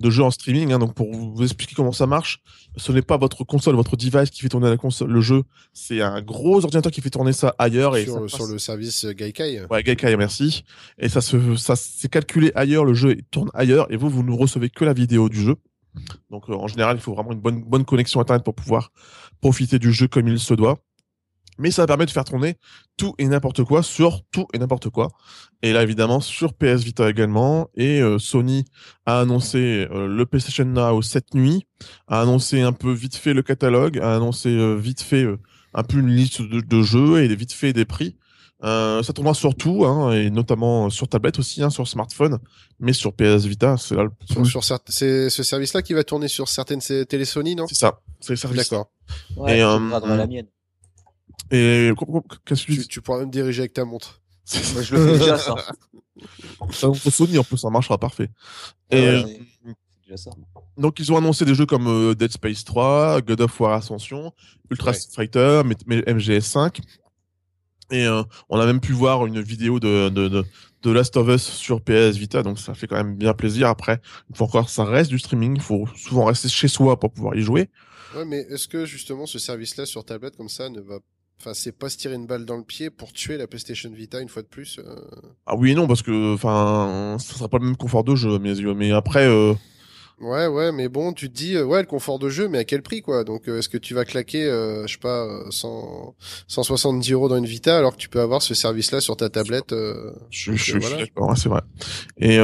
de jeu en streaming. Hein, donc pour vous expliquer comment ça marche, ce n'est pas votre console, votre device qui fait tourner la console, le jeu. C'est un gros ordinateur qui fait tourner ça ailleurs et sur, sur le service Gaikai. Ouais, Gaikai, merci. Et ça se, ça c'est calculé ailleurs, le jeu tourne ailleurs et vous vous ne recevez que la vidéo du jeu. Donc en général, il faut vraiment une bonne bonne connexion internet pour pouvoir profiter du jeu comme il se doit mais ça permet de faire tourner tout et n'importe quoi sur tout et n'importe quoi. Et là, évidemment, sur PS Vita également. Et euh, Sony a annoncé euh, le PlayStation Now cette nuit, a annoncé un peu vite fait le catalogue, a annoncé euh, vite fait un peu une liste de, jeux et vite fait des prix. ça tournera sur tout, hein, et notamment sur tablette aussi, hein, sur smartphone, mais sur PS Vita, c'est là le... Sur, sur c'est ce service-là qui va tourner sur certaines télé Sony, non? C'est ça, c'est le service. D'accord. Ouais, et, la mienne. Et qu'est-ce que tu, tu pourras même diriger avec ta montre. Moi, je le fais déjà ça. ça Sony en plus, ça marchera parfait. Et euh, déjà ça. Donc ils ont annoncé des jeux comme euh, Dead Space 3, God of War Ascension, Ultra Street Fighter, MGS5. Et euh, on a même pu voir une vidéo de, de, de, de, Last of Us sur PS Vita, donc ça fait quand même bien plaisir. Après, il faut encore, ça reste du streaming, il faut souvent rester chez soi pour pouvoir y jouer. Ouais, mais est-ce que justement ce service-là sur tablette comme ça ne va Enfin, c'est pas se tirer une balle dans le pied pour tuer la PlayStation Vita une fois de plus. Euh. Ah oui et non parce que enfin ça sera pas le même confort de jeu yeux mais après euh, Ouais, ouais, mais bon, tu te dis, euh, ouais, le confort de jeu, mais à quel prix, quoi? Donc, euh, est-ce que tu vas claquer, euh, je sais pas, 100, 170 euros dans une Vita, alors que tu peux avoir ce service-là sur ta tablette Je, je, suis d'accord, c'est vrai. Et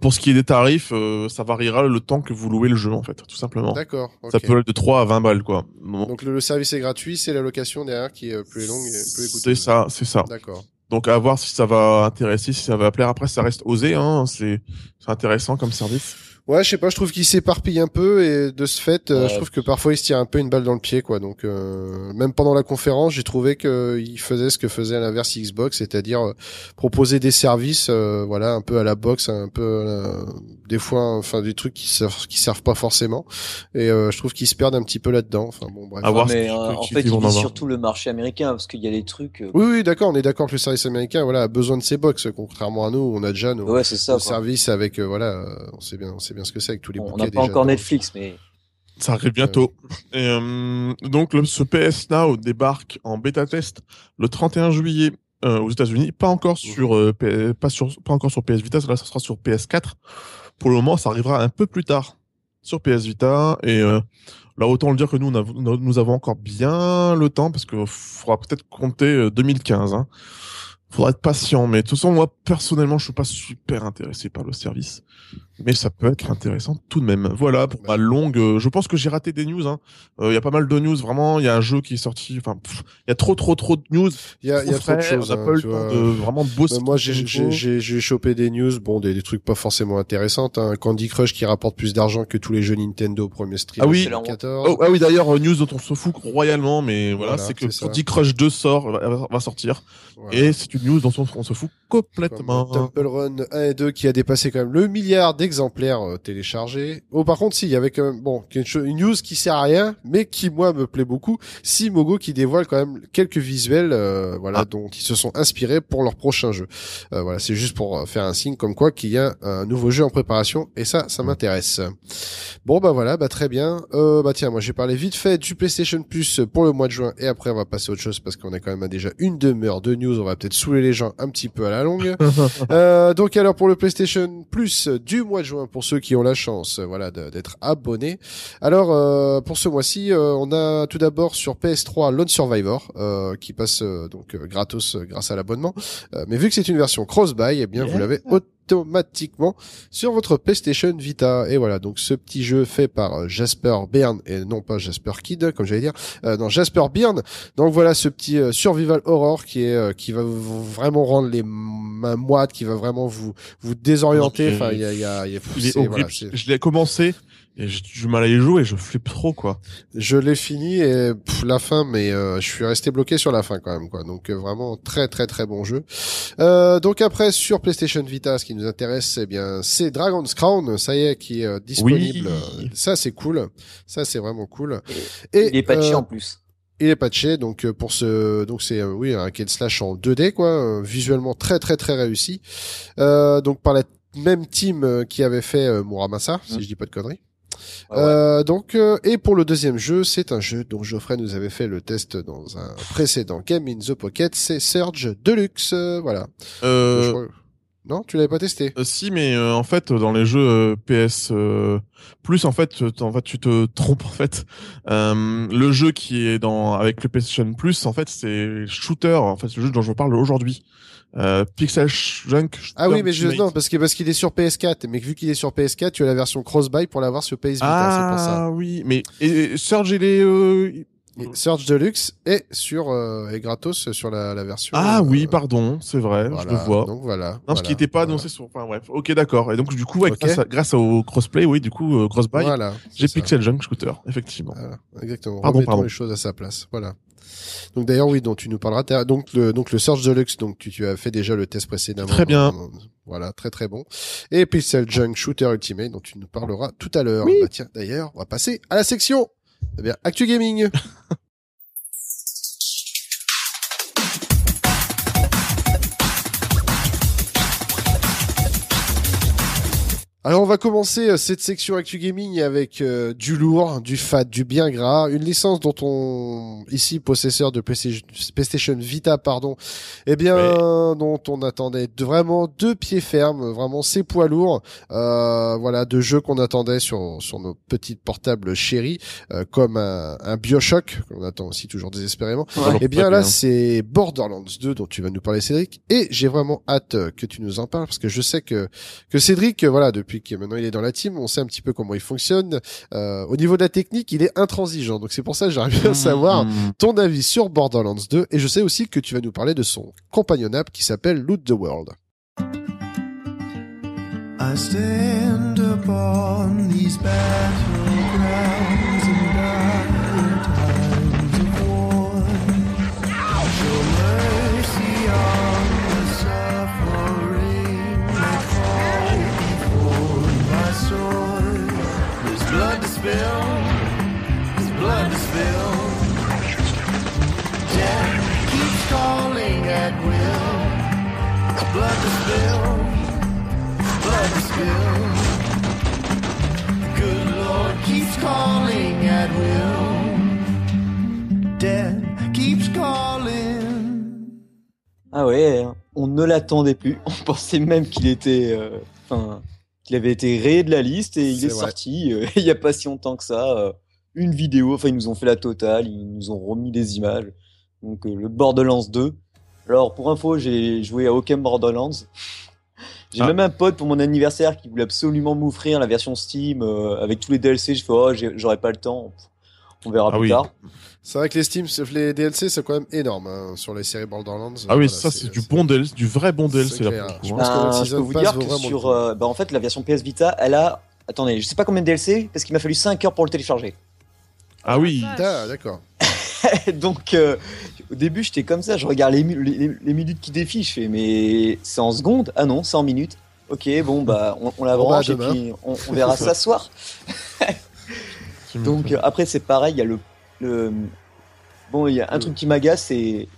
pour ce qui est des tarifs, ça variera le temps que vous louez le jeu, en fait, tout simplement. D'accord. Ça peut aller de 3 à 20 balles, quoi. Donc, le, service est gratuit, c'est la location derrière qui est plus longue et plus C'est ça, c'est ça. D'accord. Donc à voir si ça va intéresser, si ça va plaire. Après, ça reste osé, hein. C'est intéressant comme service. Ouais, je sais pas, je trouve qu'il s'éparpille un peu et de ce fait, euh, je trouve que parfois il se tire un peu une balle dans le pied, quoi. Donc euh, même pendant la conférence, j'ai trouvé qu'il faisait ce que faisait à l'inverse Xbox, c'est-à-dire euh, proposer des services, voilà, un peu à la box, un peu des fois, enfin des trucs qui servent, qui servent pas forcément. Et je trouve qu'ils se perdent un petit peu là-dedans. Enfin bon, bref. mais en fait, il vise surtout le marché américain parce qu'il y a des trucs. Oui, oui, d'accord, on est d'accord que le service américain, voilà, a besoin de ses box, contrairement à nous, on a déjà nos, ouais, ça, services avec, voilà, on sait bien, on sait bien ce que c'est avec tous les On n'a pas encore Netflix, mais. Ça arrive bientôt. Et, euh, donc, le, ce PS Now débarque en bêta test le 31 juillet euh, aux États-Unis. Pas encore sur, euh, pas sur, pas encore sur PS Vita. Là, ça sera sur PS4. Pour le moment, ça arrivera un peu plus tard sur PS Vita. Et euh, là, autant le dire que nous, nous avons encore bien le temps parce qu'il faudra peut-être compter 2015. Hein faudra être patient. Mais de toute façon, moi, personnellement, je suis pas super intéressé par le service. Mais ça peut être intéressant tout de même. Voilà, pour ma longue, euh, je pense que j'ai raté des news. Il hein. euh, y a pas mal de news, vraiment. Il y a un jeu qui est sorti. Enfin, il y a trop, trop, trop de news. Il y a, y a trop de choses. On a pas eu le temps de vraiment bosser. Bah, moi, j'ai chopé des news. Bon, des, des, trucs pas forcément intéressantes. Hein. Candy Crush qui rapporte plus d'argent que tous les jeux Nintendo au premier stream. Ah oui. Oh, ah oui, d'ailleurs, euh, news dont on se fout royalement, mais voilà, c'est que Candy Crush 2 sort, va, sortir. Et c'est une news dont on, se fout complètement. Temple Run 1 et 2 qui a dépassé quand même le milliard d'exemplaires euh, téléchargés. Oh, par contre, si, il y avait quand même, bon, une news qui sert à rien, mais qui, moi, me plaît beaucoup. Si Mogo qui dévoile quand même quelques visuels, euh, voilà, ah. dont ils se sont inspirés pour leur prochain jeu. Euh, voilà, c'est juste pour faire un signe comme quoi qu'il y a un nouveau jeu en préparation, et ça, ça m'intéresse. Bon, bah voilà, bah très bien. Euh, bah tiens, moi j'ai parlé vite fait du PlayStation Plus pour le mois de juin, et après on va passer à autre chose parce qu'on est quand même déjà une demi-heure de news, on va peut-être saouler les gens un petit peu à la longue. donc alors pour le PlayStation Plus du mois de juin, pour ceux qui ont la chance, voilà, d'être abonnés. Alors euh, pour ce mois-ci, euh, on a tout d'abord sur PS3 Lone Survivor euh, qui passe donc gratos grâce à l'abonnement. mais vu que c'est une version cross-buy, eh bien vous l'avez automatiquement sur votre PlayStation Vita. Et voilà, donc ce petit jeu fait par Jasper Byrne et non pas Jasper Kid, comme j'allais dire, euh, non Jasper Byrne. Donc voilà ce petit survival horror qui est qui va vraiment rendre les mains moites, qui va vraiment vous vous désorienter. Enfin, il y a, y a, y a je l'ai commencé et j'ai du mal à y jouer, je flippe trop quoi. Je l'ai fini et la fin, mais euh, je suis resté bloqué sur la fin quand même quoi. Donc euh, vraiment très très très bon jeu. Euh, donc après sur PlayStation Vita, ce qui nous intéresse, eh bien c'est Dragon's Crown, ça y est, qui est disponible. Ça c'est cool, ça c'est vraiment cool. Et, il est patché en plus. Il est patché, donc pour ce, donc c'est oui un Ken slash en 2D quoi, visuellement très très très réussi. donc par la même team qui avait fait Muramasa, si mmh. je dis pas de conneries. Ah euh, donc, euh, et pour le deuxième jeu, c'est un jeu dont Geoffrey nous avait fait le test dans un précédent Game in the Pocket, c'est Surge Deluxe, euh, voilà. Euh... Non, tu l'avais pas testé. si, mais en fait, dans les jeux PS plus, en fait, en fait, tu te trompes en fait. le jeu qui est dans avec le PlayStation Plus, en fait, c'est Shooter, en fait, le jeu dont je parle aujourd'hui. Euh, Pixel Junk. Ah oui, mais je, non, parce que parce qu'il est sur PS4, mais vu qu'il est sur PS4, tu as la version cross-buy pour l'avoir sur PS Vita, ah, pour ça. Ah oui, mais et, Surge il est euh... Surge Deluxe est sur euh, est gratos sur la, la version. Ah oui, euh, pardon, c'est vrai, je le vois. Donc voilà. Non, voilà, ce qui n'était pas annoncé sur. Enfin bref, ok, d'accord. Et donc du coup, grâce, grâce, au crossplay, oui, du coup, euh, cross-buy, j'ai Pixel Junk Scooter, effectivement. Exactement. Pardon, Remettons pardon. les choses à sa place. Voilà. Donc d'ailleurs oui, dont tu nous parleras. Donc le donc le Surge Deluxe, donc tu, tu as fait déjà le test précédemment. Très bien. Voilà, très très bon. Et Pixel Junk Shooter Ultimate, dont tu nous parleras tout à l'heure. Bah tiens, d'ailleurs, on va passer à la section. Eh bien, Actu Gaming. Alors on va commencer euh, cette section Actu Gaming avec euh, du lourd, du fat, du bien gras, une licence dont on ici possesseur de PlayStation Vita pardon, eh bien dont on attendait de, vraiment deux pieds fermes, vraiment ces poids lourds, euh, voilà deux jeux qu'on attendait sur sur nos petites portables chéris euh, comme un, un BioShock qu'on attend aussi toujours désespérément. Eh bien là c'est Borderlands 2 dont tu vas nous parler Cédric. Et j'ai vraiment hâte que tu nous en parles parce que je sais que que Cédric voilà depuis maintenant il est dans la team, on sait un petit peu comment il fonctionne. Euh, au niveau de la technique, il est intransigeant. Donc c'est pour ça que j'aimerais bien mmh, savoir mmh. ton avis sur Borderlands 2. Et je sais aussi que tu vas nous parler de son compagnon app qui s'appelle Loot the World. I stand upon these Ah ouais, on ne l'attendait plus. On pensait même qu'il était, euh, enfin, qu'il avait été rayé de la liste et il est, sorti. Euh, il n'y a pas si longtemps que ça. Euh, une vidéo, enfin ils nous ont fait la totale, ils nous ont remis des images. Donc le Borderlands 2. Alors pour info, j'ai joué à aucun Borderlands. J'ai ah. même un pote pour mon anniversaire qui voulait absolument m'offrir la version Steam euh, avec tous les DLC. Je fais oh j'aurais pas le temps. On verra ah plus tard. C'est vrai que les Steam, les DLC, c'est quand même énorme hein, sur les séries Borderlands. Ah oui, ça c'est du bon DLC, du vrai bon DLC là. Je, pense que je peux vous dire que sur, euh, bah, en fait, la version PS Vita, elle a, attendez, je sais pas combien de DLC parce qu'il m'a fallu 5 heures pour le télécharger. Ah oui. Ah, d'accord. Donc, euh, au début, j'étais comme ça, je regarde les, mi- les, les minutes qui défilent, je fais, mais c'est en secondes? Ah non, c'est en minutes. Ok, bon, bah, on, on la Bon, bah, branche et puis on, on verra ça soir. Donc euh, après, c'est pareil, il y a le. le- Bon, il y a un truc qui m'agace, c'est.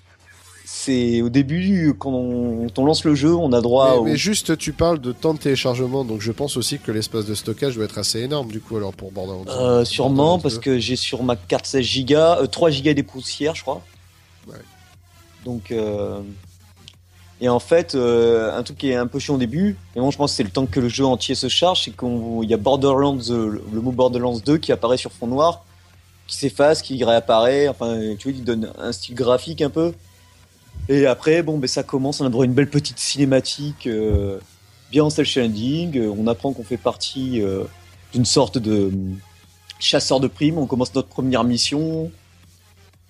C'est au début, quand on, quand on lance le jeu, on a droit mais, au. mais juste, tu parles de temps de téléchargement, donc je pense aussi que l'espace de stockage doit être assez énorme du coup alors pour Borderlands. Euh, sûrement, Borderlands parce 2. que j'ai sur ma carte 16 Go, euh, 3 Go des poussières, je crois. Ouais. Donc, euh, et en fait, euh, un truc qui est un peu chiant au début, et bon, je pense que c'est le temps que le jeu entier se charge, c'est qu'il y a Borderlands, euh, le- le mot Borderlands 2 qui apparaît sur fond noir, qui s'efface, qui réapparaît, enfin, tu vois, il donne un style graphique un peu. Et après, bon, ben ça commence, on a droit à une belle petite cinématique, euh, bien en cel shading, euh, on apprend qu'on fait partie euh, d'une sorte de chasseur de primes, on commence notre première mission,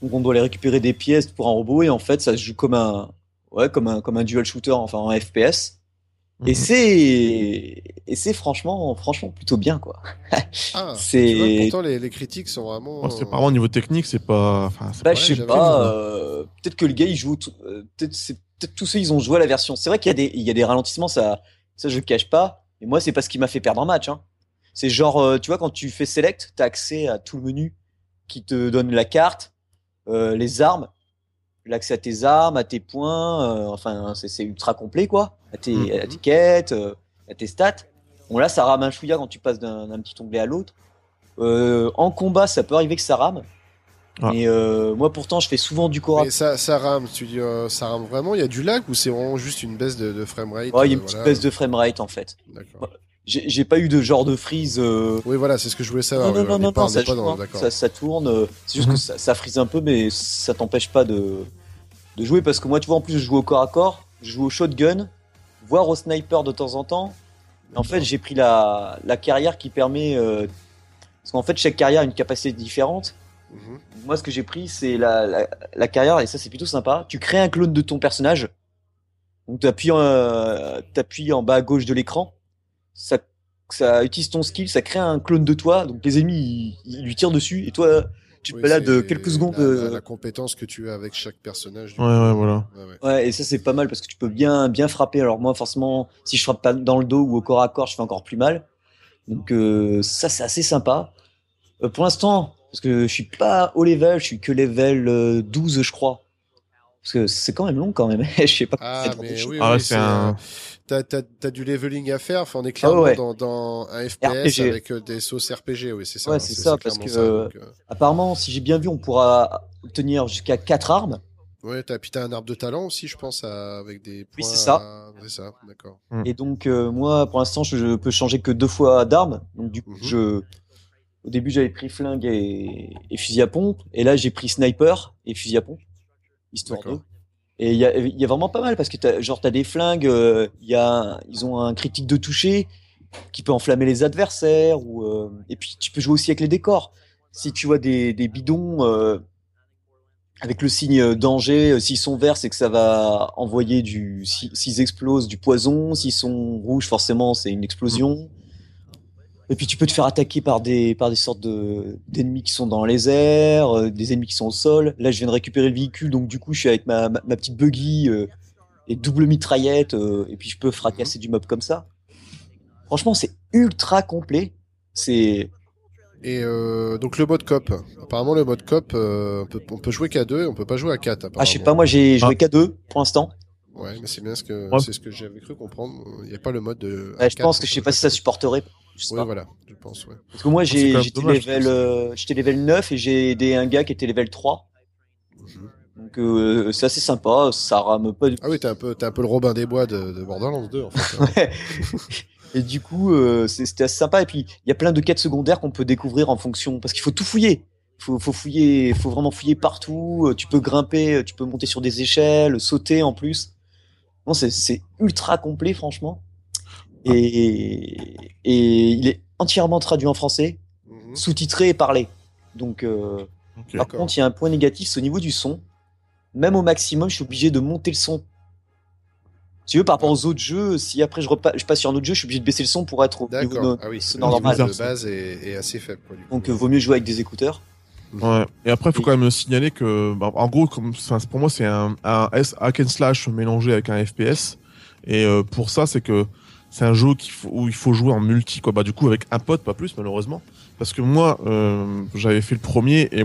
donc on doit aller récupérer des pièces pour un robot, et en fait, ça se joue comme un, ouais, comme un dual shooter, enfin en FPS. Et Mhm. c'est, et c'est franchement, franchement plutôt bien, quoi. Ah, c'est- pourtant les, les critiques sont vraiment. Oh, c'est pas vraiment au niveau technique, c'est pas. Enfin, c'est Bah, pas- je sais pas. vu, euh, peut-être que le gars il joue. tout- euh, peut-être c'est peut-être tous ceux ils ont joué à la version. C'est vrai qu'il y a des il y a des ralentissements ça ça je le cache pas. Mais moi c'est pas ce qui m'a fait perdre un match. Hein. C'est genre euh, tu vois quand tu fais select t'as accès à tout le menu qui te donne la carte, euh, les armes, l'accès à tes armes, à tes points. euh, enfin c'est c'est ultra complet quoi. À tes Mhm. à tes quêtes, euh, à tes stats. Bon là ça rame un chouïa quand tu passes d'un petit onglet à l'autre. Euh, en combat ça peut arriver que ça rame. Ah. Mais euh, moi pourtant je fais souvent du corps Mais ça, ça rame, tu dis, euh, ça rame vraiment. Il y a du lag ou c'est vraiment juste une baisse de, de framerate Ouais, il y a une euh, petite voilà. baisse de framerate en fait. D'accord. J'ai pas eu de genre de freeze. euh, Oui, voilà, c'est ce que je voulais savoir. Non, non, non, pas, non, on ça pas dans- ça, ça tourne. euh, C'est juste Mhm. que ça, ça frise un peu, mais ça t'empêche pas de, de jouer parce que moi, tu vois, en plus, je joue au corps à corps, je joue au shotgun, voire au sniper de temps en temps. En fait, j'ai pris la, la carrière qui permet. euh, parce qu'en fait, chaque carrière a une capacité différente. Mhm. Moi, ce que j'ai pris, c'est la, la, la carrière, et ça, c'est plutôt sympa. Tu crées un clone de ton personnage. Donc, tu appuies, en bas à gauche de l'écran. Ça, ça utilise ton skill, ça crée un clone de toi. Donc, les ennemis, ils, ils lui tirent dessus. Et toi, tu te Oui, balades c'est quelques secondes. La, la- euh, la compétence que tu as avec chaque personnage. du Ouais, coup. ouais, voilà. Ouais, ouais. Ouais, et ça, c'est pas mal parce que tu peux bien, bien frapper. Alors, moi, forcément, si je frappe pas dans le dos ou au corps à corps, je fais encore plus mal. Donc, euh, ça, c'est assez sympa. Euh, pour l'instant, parce que je suis pas haut level, je suis que level euh, 12, je crois. Parce que c'est quand même long, quand même. je sais pas. Ah, mais oui, Ah oui, c'est un- euh, T'as, t'as, t'as du leveling à faire. Enfin, on est clairement Ah ouais. dans, dans un FPS RPG. avec euh, des sauces RPG. Oui, c'est ça. Ouais, hein, c'est ça, parce clairement que, ça, donc, euh, Apparemment, si j'ai bien vu, on pourra obtenir jusqu'à 4 armes. Ouais, t'as, puis t'as un arbre de talent aussi, je pense, à- avec des points. Oui, c'est ça. à- C'est ça, d'accord. Et donc, euh, moi, pour l'instant, je, je peux changer que deux fois d'armes. Donc, du coup, Mhm. je. Au début, j'avais pris flingue et, et fusil à pompe. Et là, j'ai pris sniper et fusil à pompe. Histoire. Et il y a, il y a vraiment pas mal parce que t'as, genre, t'as des flingues, euh, il y a, ils ont un critique de toucher qui peut enflammer les adversaires. Ou, euh, et puis, tu peux jouer aussi avec les décors. Si tu vois des, des bidons euh, avec le signe danger, s'ils sont verts, c'est que ça va envoyer du. si- S'ils explosent, du poison. S'ils sont rouges, forcément, c'est une explosion. Et puis tu peux te faire attaquer par des par des sortes de d'ennemis qui sont dans les airs, euh, des ennemis qui sont au sol. Là, je viens de récupérer le véhicule, donc du coup, je suis avec ma ma, ma petite buggy euh, et double mitraillette, euh, et puis je peux fracasser du mob comme ça. Franchement, c'est ultra complet. C'est Et euh, donc le mode cop. Apparemment, le mode cop, euh, on, peut, on peut jouer qu'à deux, on peut pas jouer à quatre. Ah, je sais pas, moi j'ai joué qu'à deux pour l'instant. Ouais, mais c'est bien ce que Ouais. c'est ce que j'avais cru comprendre. Il n'y a pas le mode de. Ouais, je A4, pense que je sais pas si ça supporterait. Je sais Ouais, pas. voilà, je pense, ouais. Parce que moi j'ai quand même j'étais dommage, level euh, j'étais level 9 et j'ai aidé un gars qui était level 3. Mhm. Donc euh, c'est assez sympa, ça rame pas du Ah oui, t'es un peu, t'es un peu le Robin des Bois de, de Borderlands 2, en fait. hein. Et du coup, euh, c'est- c'était assez sympa. Et puis, il y a plein de quêtes secondaires qu'on peut découvrir en fonction, parce qu'il faut tout fouiller. Faut, faut fouiller, faut vraiment fouiller partout. Euh, Tu peux grimper, euh, tu peux monter sur des échelles, sauter en plus. Non, c'est, ultra complet, franchement. Et, et il est entièrement traduit en français, Mhm. sous-titré et parlé. Donc, euh, par contre, il y a un point négatif, c'est au niveau du son. Même au maximum, je suis obligé de monter le son. Si tu veux, par rapport aux autres jeux, si après je, passe sur un autre jeu, je suis obligé de baisser le son pour être au niveau de- Ah oui, normal. de base est, est assez faible. Quoi, du coup. Donc, euh, vaut mieux jouer avec des écouteurs. Ouais. Et après, il faut quand même signaler que, bah, en gros, comme, pour moi, c'est un, un S hack and slash mélangé avec un FPS. Et euh, pour ça, c'est que c'est un jeu qu'il faut, où il faut jouer en multi, quoi. Bah, du coup, avec un pote, pas plus, malheureusement. Parce que moi, euh, j'avais fait le premier et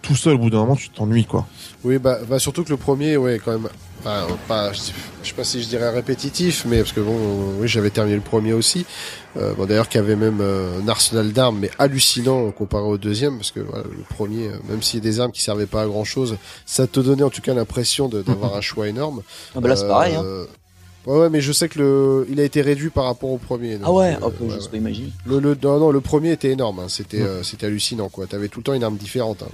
tout seul, au bout d'un moment, tu t'ennuies, quoi. Oui, bah, bah, surtout que le premier, ouais, quand même. Enfin, pas, je sais pas si je dirais répétitif, mais parce que bon, oui, j'avais terminé le premier aussi. Euh, bon, d'ailleurs, qui avait même euh, un arsenal d'armes, mais hallucinant comparé au deuxième, parce que voilà, le premier, euh, même s'il y a des armes qui servaient pas à grand chose, ça te donnait en tout cas l'impression d'avoir un choix énorme. Ah bah là, c'est pareil. Hein. Euh, Ouais, ouais, mais je sais que le, il a été réduit par rapport au premier. ah ouais, ok, euh, je ouais, imaginer. Le, le, non, non, le premier était énorme. Hein. C'était, Ouais. euh, c'était hallucinant, quoi. T'avais tout le temps une arme différente. hein.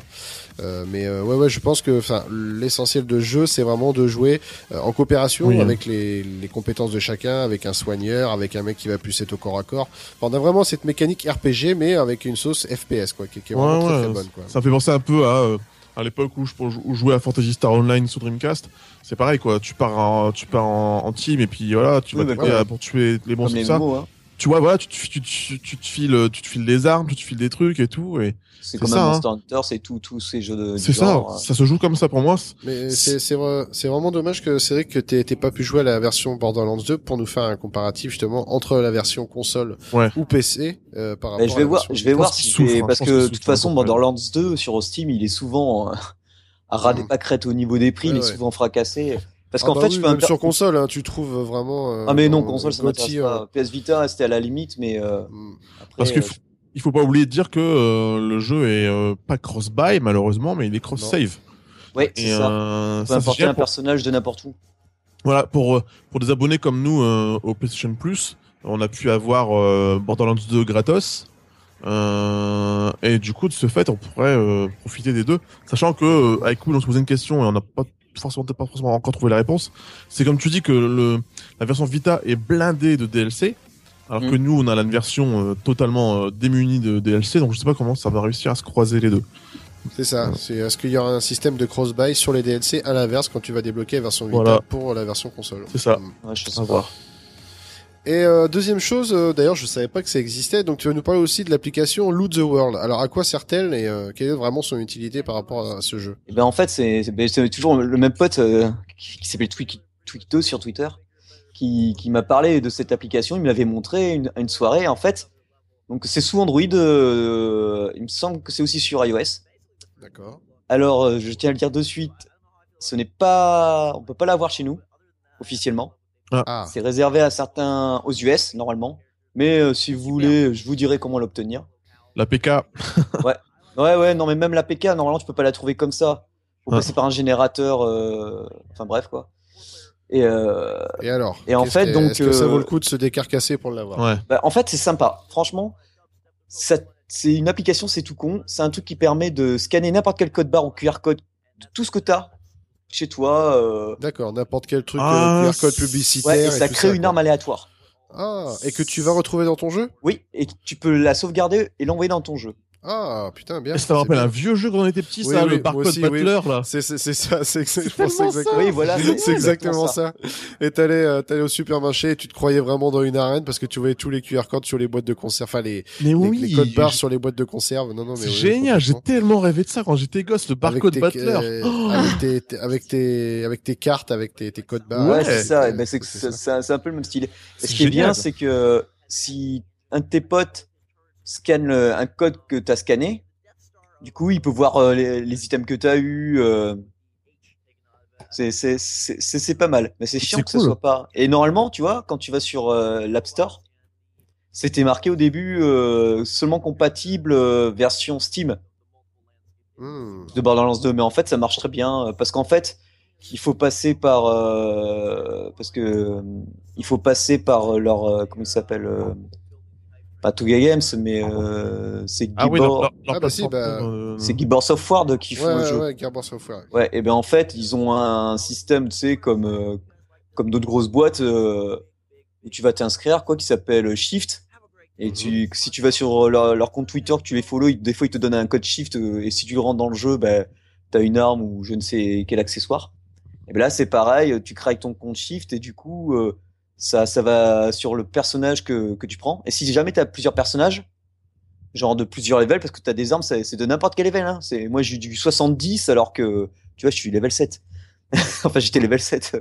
Euh, mais euh, ouais, ouais, je pense que, l'essentiel de jeu, c'est vraiment de jouer euh, en coopération Oui, hein. avec les, les compétences de chacun, avec un soigneur, avec un mec qui va plus être au corps à corps. Enfin, on a vraiment cette mécanique RPG, mais avec une sauce FPS, quoi, qui, qui est vraiment Ouais, très, ouais, très bonne, quoi. Ça me fait penser un peu à, euh, à l'époque où je, où je jouais à Fantasy Star Online sur Dreamcast. C'est pareil, quoi. Tu pars en, tu pars en, en team et puis voilà, tu Oui, vas bah, t'aider ouais. à- pour tuer les les tout ça. Hein. Tu vois, voilà, tu, te- tu, tu, tu, te files, tu te files des armes, tu te files des trucs et tout. Et C'est comme ça, un hein. Monster Hunter, c'est tout, tous ces jeux de. c'est ça, genre, euh. ça se joue comme ça pour moi. Mais c'est c'est vrai- c'est vraiment dommage que c'est vrai que t'aies t'aies pas pu jouer à la version Borderlands 2 pour nous faire un comparatif justement entre la version console Ouais. ou PC euh, par rapport Bah, je à vais la voir, je vais voir si souffre, c'est- hein, parce que de toute façon Borderlands 2 sur Steam, il est souvent euh, à ras des pâquerettes au niveau des prix, Ouais, il est ouais. souvent fracassé. Parce Ah qu'en bah fait, oui, je fais même sur console, hein, tu trouves vraiment. euh, Ah mais non, console ça m'intéresse pas. PS Vita, c'était à la limite, mais euh, hmm. après. Parce que euh, il faut pas oublier de dire que euh, le jeu est euh, pas cross-buy malheureusement, mais il est cross-save. ouais, Et c'est ça. euh, ça, importer un pour- personnage de n'importe où. Voilà, pour, euh, pour des abonnés comme nous au PlayStation Plus, on a pu avoir Borderlands 2 gratos. Et du coup, de ce fait, on pourrait profiter des deux. Sachant que, avec Will, on se posait une question et on n'a pas forcément, pas forcément encore trouvé la réponse. C'est comme tu dis que le, la version Vita est blindée de DLC. Alors Mm. que nous, on a la version euh, totalement euh, démunie de DLC. Donc, je sais pas comment ça va réussir à se croiser les deux. C'est ça. C'est est-ce qu'il y aura un système de cross-buy sur les DLC à l'inverse quand tu vas débloquer la version Vita Voilà. pour la version console? C'est ça. Hmm. Ouais, je sais À pas. voir. Et euh, deuxième chose, euh, d'ailleurs, je savais pas que ça existait. Donc, tu vas nous parler aussi de l'application Loot the World. Alors, à quoi sert-elle et euh, quelle est vraiment son utilité par rapport à ce jeu? Et ben en fait, c'est ben, c'est toujours le même pote euh, qui, qui s'appelle Twik- Twikto sur Twitter qui, qui m'a parlé de cette application. Il me l'avait montré une, à une soirée. En fait, donc c'est sous Android. euh, il me semble que c'est aussi sur iOS. D'accord. Alors, euh, je tiens à le dire de suite, ce n'est pas, on peut pas l'avoir chez nous officiellement. Ah, C'est réservé à certains aux US normalement. Mais euh, si vous voulez, je vous dirai comment l'obtenir. La PK, Ouais, ouais, non, mais même la PK, normalement, tu peux pas la trouver comme ça. Faut Ah. passer par un générateur. euh, Enfin bref quoi. Et euh, et alors Et en fait, que- donc, est-ce que ça euh, vaut le coup de se décarcasser pour l'avoir? Ouais. bah, en fait, c'est sympa. Franchement, c'est une application, c'est tout con. C'est un truc qui permet de scanner n'importe quel code barre ou QR code de tout ce que tu as chez toi. euh, D'accord, n'importe quel truc Ah, euh, QR code publicitaire. ouais, et ça tout crée une quoi. arme aléatoire. Ah, et que tu vas retrouver dans ton jeu? Oui, et tu peux la sauvegarder et l'envoyer dans ton jeu. Ah, putain, bien. Ça me c'est rappelle un vieux jeu quand on était petit, Oui, ça, oui, le Barcode aussi, oui. Butler, là. C'est c'est c'est ça, c'est exactement. Oui, voilà, C'est exactement ça. Et t'allais euh, t'allais au supermarché et tu te croyais vraiment dans une arène parce que tu voyais tous les QR codes sur les boîtes de conserve, enfin les, les, oui, les codes barres sur les boîtes de conserve. Non non mais c'est oui, génial, j'ai tellement rêvé de ça quand j'étais gosse, le Avec Barcode tes- Butler. euh, Oh avec tes, avec tes avec tes cartes, avec tes, tes codes barres. Ouais, c'est ça. Euh, et ben, c'est c'est ça. un peu le même style. Et ce qui est bien, c'est que si un de tes potes scanne le- un code que tu as scanné, du coup, il peut voir euh, les, les items que tu as eu. euh, c'est c'est- c'est- c'est- c'est pas mal. Mais c'est chiant que ce cool. soit pas. Et normalement, tu vois, quand tu vas sur euh, l'App Store, c'était marqué au début euh, seulement compatible euh, version Steam Hmm. de Borderlands 2, mais en fait ça marche très bien euh, parce qu'en fait il faut passer par euh, parce que euh, il faut passer par leur euh, comment ça s'appelle euh, pas Touga Games mais euh, c'est Ah oui, Gibor, leur, leur, leur Ah bah si, plateforme, bah, euh, c'est Gibor Software qui font Ouais, le ouais, jeu. ouais, Gearbox Software. Ouais, et ben en fait, ils ont un système, tu sais, comme euh, comme d'autres grosses boîtes euh, où tu vas t'inscrire, quoi, qui s'appelle Shift. Et tu, si tu vas sur leur, leur compte Twitter, que tu les follow, ils- des fois ils te donnent un code Shift euh, et si tu le rentres dans le jeu, ben t'as une arme ou je ne sais quel accessoire. Et ben là c'est pareil, tu crées ton compte Shift et du coup euh, ça ça va sur le personnage que que tu prends. Et si jamais t'as plusieurs personnages, genre de plusieurs levels, parce que t'as des armes, c'est de n'importe quel level. Hein. C'est moi j'ai eu du 70 alors que tu vois je suis level 7. enfin j'étais level 7.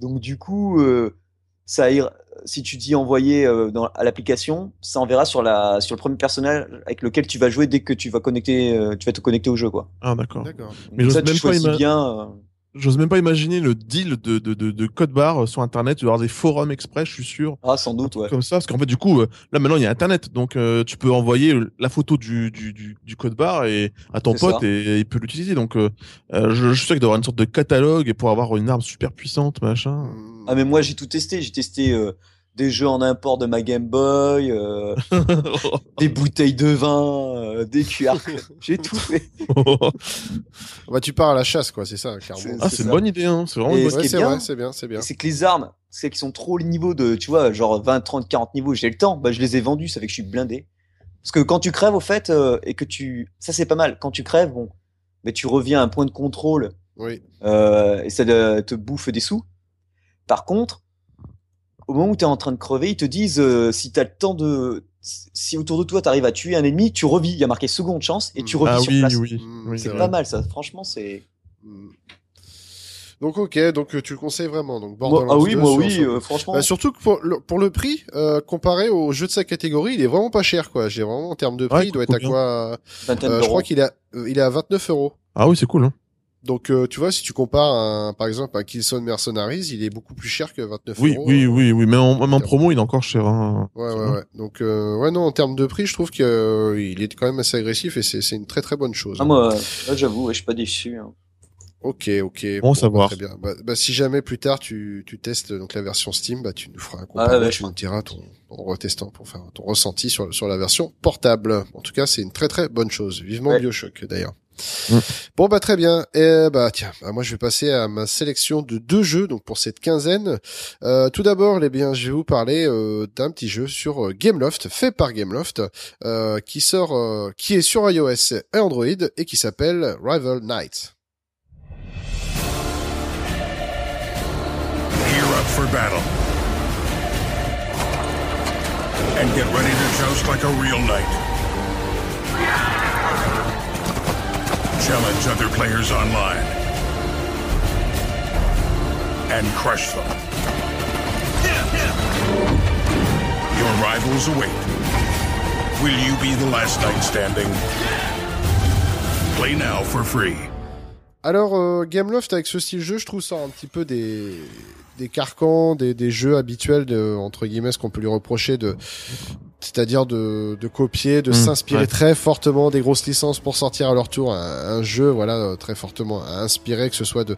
Donc du coup euh, ça ira- si tu dis envoyer euh, dans, à l'application, ça enverra sur la sur le premier personnage avec lequel tu vas jouer dès que tu vas connecter euh, tu vas te connecter au jeu quoi. Ah, d'accord. D'accord. Mais j'ose ça tu même pas choisis ima- bien euh, J'ose même pas imaginer le deal de, de, de, de code barre sur Internet, doit y avoir des forums express, je suis sûr. ah sans doute ouais. Comme ça, parce qu'en fait, du coup, euh, là maintenant il y a Internet, donc euh, tu peux envoyer euh, la photo du, du, du, du code barre et à ton pote ça. et, il peut l'utiliser. Donc, euh, euh, je, je suis sûr qu'il doit y avoir une sorte de catalogue et pour avoir une arme super puissante, machin. Ah mais moi j'ai tout testé, j'ai testé euh, des jeux en import de ma Game Boy, euh, des bouteilles de vin, euh, des QR, j'ai tout fait. Bah, tu pars à la chasse, quoi, c'est ça, clairement. C'est- ah, c'est une bonne idée, hein. C'est vraiment une ce bonne qui Ouais, est c'est bien, c'est bien, c'est bien. C'est que les armes, c'est qu'ils sont trop au niveau de, tu vois, genre 20, 30, 40 niveaux, j'ai le temps, bah je les ai vendus, ça fait que je suis blindé. Parce que quand tu crèves au fait, euh, et que tu... Ça c'est pas mal, quand tu crèves, bon, mais tu reviens à un point de contrôle Oui. euh, et ça te te bouffe des sous. Par contre, au moment où tu es en train de crever, ils te disent euh, si tu as le temps de. Si autour de toi tu arrives à tuer un ennemi, tu revis. Il y a marqué seconde chance et tu Mm. revis Ah sur oui, place. oui, Mm, oui. c'est vrai. pas mal ça, franchement, c'est. Hmm. Donc ok, donc euh, tu le conseilles vraiment. Donc Moi- ah oui, 2 moi oui, euh, franchement. Bah, surtout que pour le, pour le prix, euh, comparé au jeu de sa catégorie, il est vraiment pas cher, quoi. J'ai vraiment en termes de prix, Ouais, il doit être à quoi euh, Je crois qu'il est, à- il est à 29 euros. Ah oui, c'est cool. Hein. Donc euh, tu vois, si tu compares, un, par exemple, un Killzone Mercenaries, il est beaucoup plus cher que 29 Oui, euros. oui, oui, oui. Mais en, même en promo, il est encore cher. Hein. Ouais, ouais, bon. ouais. Donc euh, ouais, non, en termes de prix, je trouve que euh, il est quand même assez agressif et c'est c'est une très très bonne chose. Ah, moi, là, j'avoue, je suis pas déçu. hein. Ok, ok. Bon à bah, savoir. Très bien. Bah, bah, si jamais plus tard tu, tu testes donc la version Steam, bah tu nous feras un Ah, comparatif, ouais, tu nous diras ton, en retestant pour faire ton ressenti sur, sur la version portable. En tout cas, c'est une très très bonne chose. Vivement Ouais. Bioshock d'ailleurs. Mm. Bon bah très bien. Et bah tiens, bah, moi je vais passer à ma sélection de deux jeux donc pour cette quinzaine. Euh, tout d'abord, eh bien, je vais vous parler euh, d'un petit jeu sur euh, Gameloft, fait par Gameloft, euh, qui sort, euh, qui est sur iOS et Android et qui s'appelle Rival Knight. Gear up for battle. And get ready to joust like a real knight. Challenge other players online. And crush them. Your rivals await. Will you be the last knight standing? Play now for free. Alors, euh, Gameloft, avec ce style jeu, je trouve ça un petit peu des, des carcans, des, des jeux habituels, de, entre guillemets, ce qu'on peut lui reprocher de, c'est-à-dire de, de copier, de Mmh, s'inspirer ouais. très fortement des grosses licences pour sortir à leur tour un, un jeu, voilà, euh, très fortement inspiré, que ce soit de,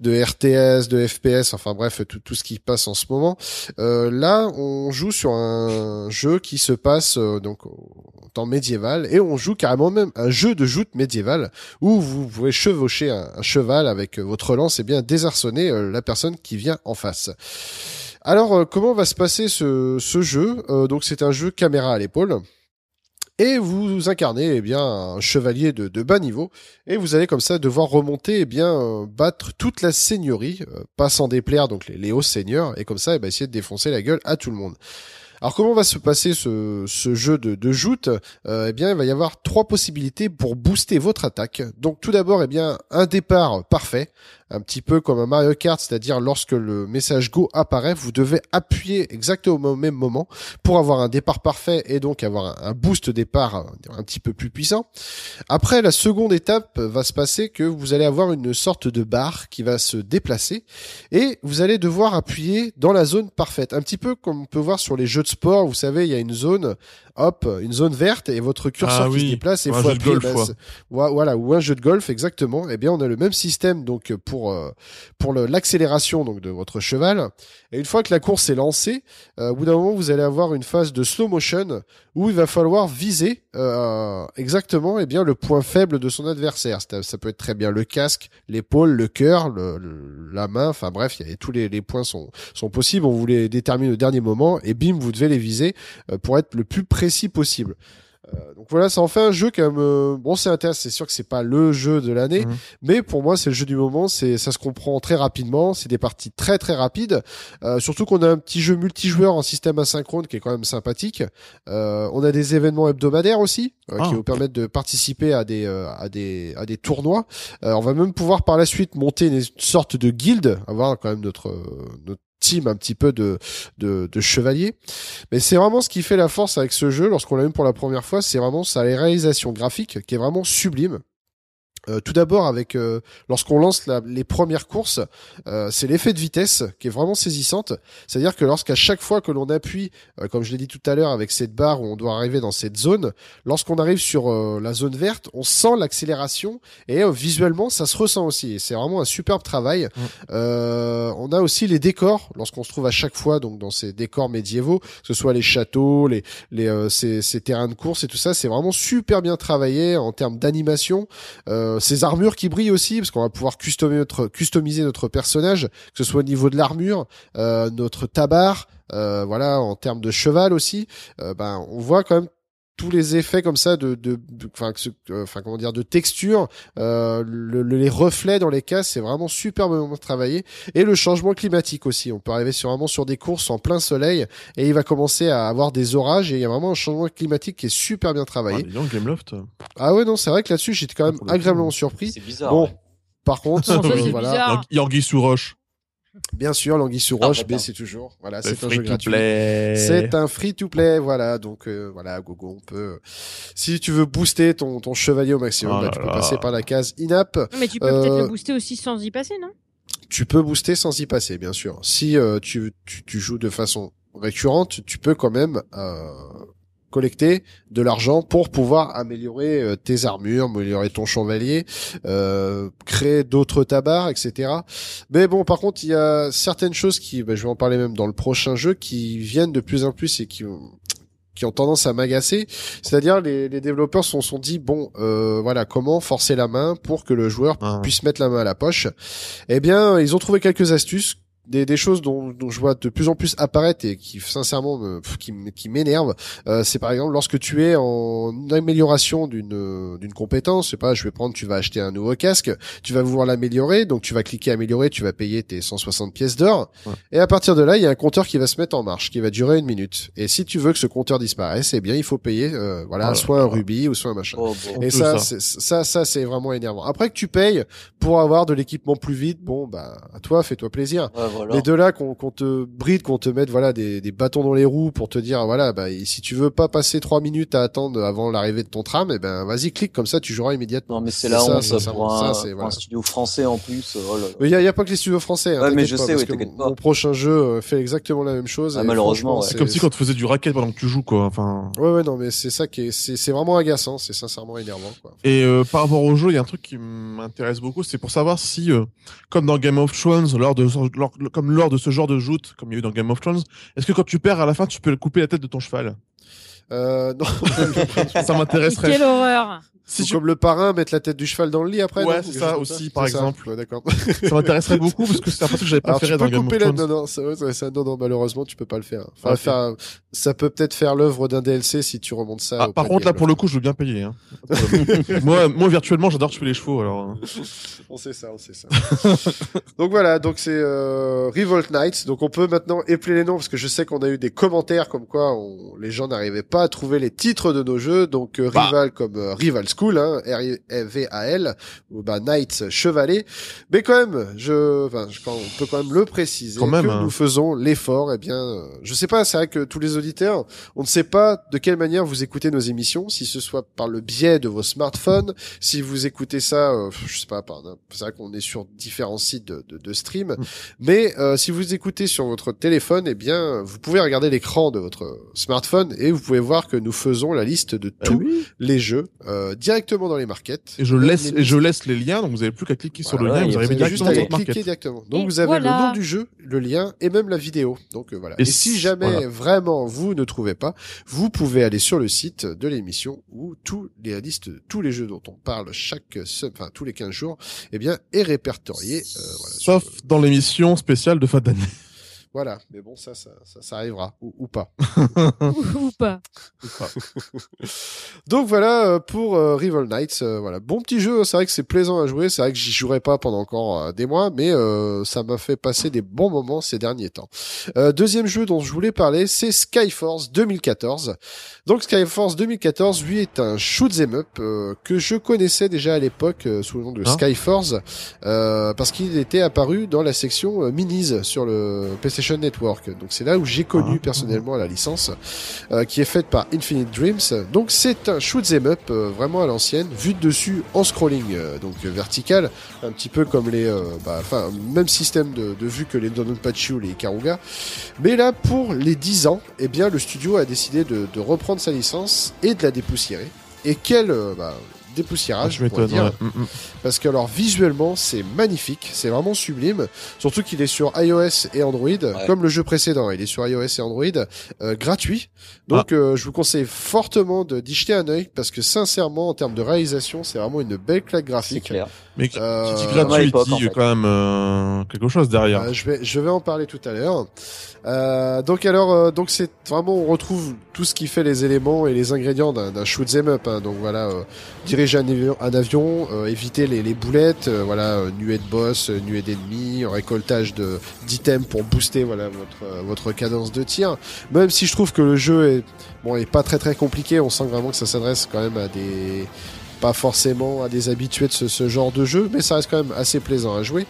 de RTS, de FPS, enfin bref, tout, tout ce qui passe en ce moment. Euh, là, on joue sur un jeu qui se passe euh, donc au temps médiéval et on joue carrément même un jeu de joute médiéval où vous pouvez chevaucher un, un cheval avec euh, votre lance et bien désarçonner euh, la personne qui vient en face. Alors, euh, comment va se passer ce, jeu? Euh, Donc, c'est un jeu caméra à l'épaule. Et vous incarnez eh bien un chevalier de, de bas niveau et vous allez comme ça devoir remonter eh bien euh, battre toute la seigneurie, pas sans déplaire donc les, les hauts seigneurs et comme ça eh ben, essayer de défoncer la gueule à tout le monde. Alors comment va se passer ce, jeu de, de joute? Eh bien, il va y avoir trois possibilités pour booster votre attaque. Donc tout d'abord, eh bien, un départ parfait, un petit peu comme un Mario Kart, c'est-à-dire lorsque le message Go apparaît, vous devez appuyer exactement au même moment pour avoir un départ parfait et donc avoir un, boost départ un petit peu plus puissant. Après, la seconde étape va se passer que vous allez avoir une sorte de barre qui va se déplacer et vous allez devoir appuyer dans la zone parfaite. Un petit peu comme on peut voir sur les jeux de sport, vous savez, il y a une zone, hop, une zone verte et votre curseur Ah qui se déplace et faut jeu de appuyer. golf, bah, voilà, ou un jeu de golf exactement. Eh bien, on a le même système donc pour euh, pour l'accélération donc de votre cheval. Et une fois que la course est lancée, euh, au bout d'un moment, vous allez avoir une phase de slow motion où il va falloir viser euh, exactement eh bien le point faible de son adversaire. Ça, peut être très bien le casque, l'épaule, le cœur, le, le- la main. Enfin bref, y a, tous les, les points sont sont possibles. On vous les détermine au dernier moment et bim, vous devez les viser euh, pour être le plus précis possible. Euh, donc voilà, ça en fait un jeu quand même. euh, bon, c'est intéressant. C'est sûr que c'est pas le jeu de l'année, Mhm. mais pour moi, c'est le jeu du moment. C'est ça se comprend très rapidement. C'est des parties très très rapides. Euh, surtout qu'on a un petit jeu multijoueur en système asynchrone qui est quand même sympathique. Euh, on a des événements hebdomadaires aussi Ah. qui vous permettent de participer à des à des à des tournois. On va même pouvoir par la suite monter une sorte de guilde, avoir quand même notre notre un petit peu de de, chevaliers. Mais c'est vraiment ce qui fait la force avec ce jeu lorsqu'on l'a eu pour la première fois, c'est vraiment sa réalisation graphique qui est vraiment sublime. Euh, tout d'abord avec euh, lorsqu'on lance la- les premières courses, euh, c'est l'effet de vitesse qui est vraiment saisissante. C'est-à-dire que lorsqu'à chaque fois que l'on appuie, euh, comme je l'ai dit tout à l'heure, avec cette barre où on doit arriver dans cette zone, lorsqu'on arrive sur euh, la zone verte, on sent l'accélération et euh, visuellement ça se ressent aussi. Et c'est vraiment un superbe travail. Euh, on a aussi les décors lorsqu'on se trouve à chaque fois donc dans ces décors médiévaux, que ce soit les châteaux, les les euh, ces, ces terrains de course et tout ça, c'est vraiment super bien travaillé en termes d'animation. Euh, ces armures qui brillent aussi, parce qu'on va pouvoir customiser notre, customiser notre personnage, que ce soit au niveau de l'armure, euh, notre tabard, euh, voilà, en termes de cheval aussi. Euh, ben, on voit quand même tous les effets comme ça de, de, enfin, que ce- euh, enfin, comment dire, de texture, euh, le- le- les reflets dans les cases, c'est vraiment superbement travaillé. Et le changement climatique aussi. On peut arriver sur vraiment sur des courses en plein soleil et il va commencer à avoir des orages et il y a vraiment un changement climatique qui est super bien Ah, travaillé. dis donc, Gameloft. Ah ouais, non, c'est vrai que là-dessus, j'étais quand même le coup, agréablement surpris. C'est bizarre. Bon, ouais. par contre, euh, voilà, Yorgi sous roche. Bien sûr, l'anguille sous Ah, roche, d'accord. mais c'est toujours, voilà, C'est un free jeu to gratuit. play. C'est un free to play, voilà. Donc euh, voilà, Gogo, on peut. Si tu veux booster ton ton chevalier au maximum, Oh bah, là tu peux là. passer par la case in-app. Mais tu peux peut-être Euh, le booster aussi sans y passer, non? Tu peux booster sans y passer, bien sûr. Si euh, tu, tu tu joues de façon récurrente, tu peux quand même euh, collecter de l'argent pour pouvoir améliorer euh, tes armures, améliorer ton chevalier, euh, créer d'autres tabards, etc. Mais bon, par contre, il y a certaines choses qui, bah, je vais en parler même dans le prochain jeu, qui viennent de plus en plus et qui ont qui ont tendance à m'agacer, c'est-à-dire les, les développeurs se sont, sont dit bon euh, voilà comment forcer la main pour que le joueur Ah. puisse mettre la main à la poche. Eh bien, ils ont trouvé quelques astuces des, des choses dont, dont je vois de plus en plus apparaître et qui sincèrement me, qui, qui m'énervent euh, c'est par exemple lorsque tu es en amélioration d'une euh, d'une compétence je sais pas je vais prendre tu vas acheter un nouveau casque tu vas vouloir l'améliorer donc tu vas cliquer améliorer tu vas payer tes 160 pièces d'or Ouais. et à partir de là il y a un compteur qui va se mettre en marche qui va durer une minute et si tu veux que ce compteur disparaisse eh bien il faut payer euh, voilà là soit un rubis ou soit un machin Oh, bon. et ça, ça. c'est- ça, ça, c'est vraiment énervant. Après que tu payes pour avoir de l'équipement plus vite, bon, bah, à toi, fais-toi plaisir. Ouais, voilà. Mais de là qu'on qu'on te bride, qu'on te mette voilà des, des bâtons dans les roues pour te dire voilà bah et si tu veux pas passer trois minutes à attendre avant l'arrivée de ton tram, eh ben vas-y clique comme ça tu joueras immédiatement. Non, mais c'est C'est la ça, ça, ça, pour, ça, un, c'est- pour voilà. un studio français en plus. Oh là là. Mais il y a, y a pas que les studios français. Hein, Ouais, mais je pas, sais, parce ouais, que pas. mon prochain jeu euh, fait exactement la même chose. Ah, et malheureusement. C'est comme si quand tu faisais du racket pendant que tu joues, quoi. Enfin. Ouais ouais non mais c'est ça qui est c'est c'est vraiment agaçant, c'est sincèrement énervant quoi. Et euh, par rapport au jeu, il y a un truc qui m'intéresse beaucoup, c'est pour savoir si, euh, comme dans Game of Thrones, lors de, lors- comme lors de ce genre de joute, comme il y a eu dans Game of Thrones, est-ce que quand tu perds à la fin, tu peux couper la tête de ton cheval? Euh, non. Ça m'intéresserait. Quelle horreur Si tu- comme le parrain mettre la tête du cheval dans le lit après. Ouais, c'est ça aussi, par exemple. Ouais, d'accord. Ça m'intéresserait beaucoup parce que c'est un truc que j'avais préféré peux dans Game of couper la... Thrones. non non ça, ouais, ça non non malheureusement tu peux pas le faire. Enfin, faire ça peut peut-être faire l'œuvre d'un DLC si tu remontes ça. Ah, au par contre, là, alors. pour le coup, je veux bien payer. Hein. moi, moi, virtuellement, j'adore tuer les chevaux. Alors, hein. On sait ça, on sait ça. donc voilà, donc c'est euh, Revolt Knights. Donc on peut maintenant épeler les noms parce que je sais qu'on a eu des commentaires comme quoi on- les gens n'arrivaient pas à trouver les titres de nos jeux. Donc euh, Bah. Rival comme euh, Rival School, hein, R-I-V-A-L, ou bah Knights Chevalet. Mais quand même, je, enfin, je- on peut quand même le préciser Quand même, que hein. nous faisons l'effort. Eh bien, je sais pas, c'est vrai que tous les auditeurs, on ne sait pas de quelle manière vous écoutez nos émissions, si ce soit par le biais de vos smartphones, si vous écoutez ça, euh, je sais pas, c'est vrai qu'on est sur différents sites de, de, de stream, Mm. mais euh, si vous écoutez sur votre téléphone, eh bien, vous pouvez regarder l'écran de votre smartphone et vous pouvez voir que nous faisons la liste de Bah tous oui. les jeux euh, directement dans les markets. Et je laisse, les et je laisse les liens, donc vous avez plus qu'à cliquer sur le lien, vous vous arrivez avez juste directement à dans aller votre market. cliquer directement. Donc Et vous avez voilà. le nom du jeu, le lien et même la vidéo. Donc euh, voilà. Et Et, si jamais voilà. vraiment vous ne trouvez pas, vous pouvez aller sur le site de l'émission où tous les la liste de tous les jeux dont on parle chaque enfin tous les 15 jours, eh bien est répertorié. euh, voilà, sur Sauf dans l'émission spéciale de fin d'année. Voilà, mais bon, ça, ça, ça, ça arrivera, ou, ou pas. ou, ou pas. Donc voilà euh, pour euh, Rival Knights. euh, voilà, bon petit jeu. C'est vrai que c'est plaisant à jouer. C'est vrai que j'y jouerai pas pendant encore euh, des mois, mais euh, ça m'a fait passer des bons moments ces derniers temps. Euh, deuxième jeu dont je voulais parler, c'est Skyforce 2014. Donc Skyforce 2014, lui, est un shoot 'em up euh, que je connaissais déjà à l'époque euh, sous le nom de Ah. Skyforce, euh, parce qu'il était apparu dans la section euh, minis sur le PlayStation Network. Donc c'est là où j'ai connu Ah. personnellement la licence euh, qui est faite par Infinite Dreams. Donc c'est un shoot 'em up euh, vraiment à l'ancienne, vu de dessus en scrolling, euh, donc vertical, un petit peu comme les, bah, enfin même système de, de vue que les Dononpachi ou les Ikaruga. Mais là, pour les 10 ans, eh bien le studio a décidé de, de reprendre sa licence et de la dépoussiérer. Et quel bah, Ah, dépoussiérage, je pourrait m'étonne. dire. ouais. Parce que alors visuellement c'est magnifique, c'est vraiment sublime. Surtout qu'il est sur iOS et Android, comme le jeu précédent. Il est sur iOS et Android, euh, gratuit. Donc Ah. euh, je vous conseille fortement de d'y jeter un œil parce que sincèrement en termes de réalisation c'est vraiment une belle claque C'est graphique. clair. Mais qui Euh, dit gratuit, dit en fait. quand même euh, quelque chose derrière. Euh, je vais je vais en parler tout à l'heure. Euh, donc alors euh, donc c'est vraiment on retrouve tout ce qui fait les éléments et les ingrédients d'un d'un shoot 'em up. hein. Donc voilà euh, diriger un avion, un avion euh, éviter les, les boulettes, euh, voilà euh, nuée de boss, euh, nuée d'ennemis, récoltage de d'items pour booster voilà votre votre cadence de tir. Même si je trouve que le jeu est bon est pas très très compliqué, on sent vraiment que ça s'adresse quand même à des pas forcément à des habitués de ce, genre de jeu, mais ça reste quand même assez plaisant à jouer.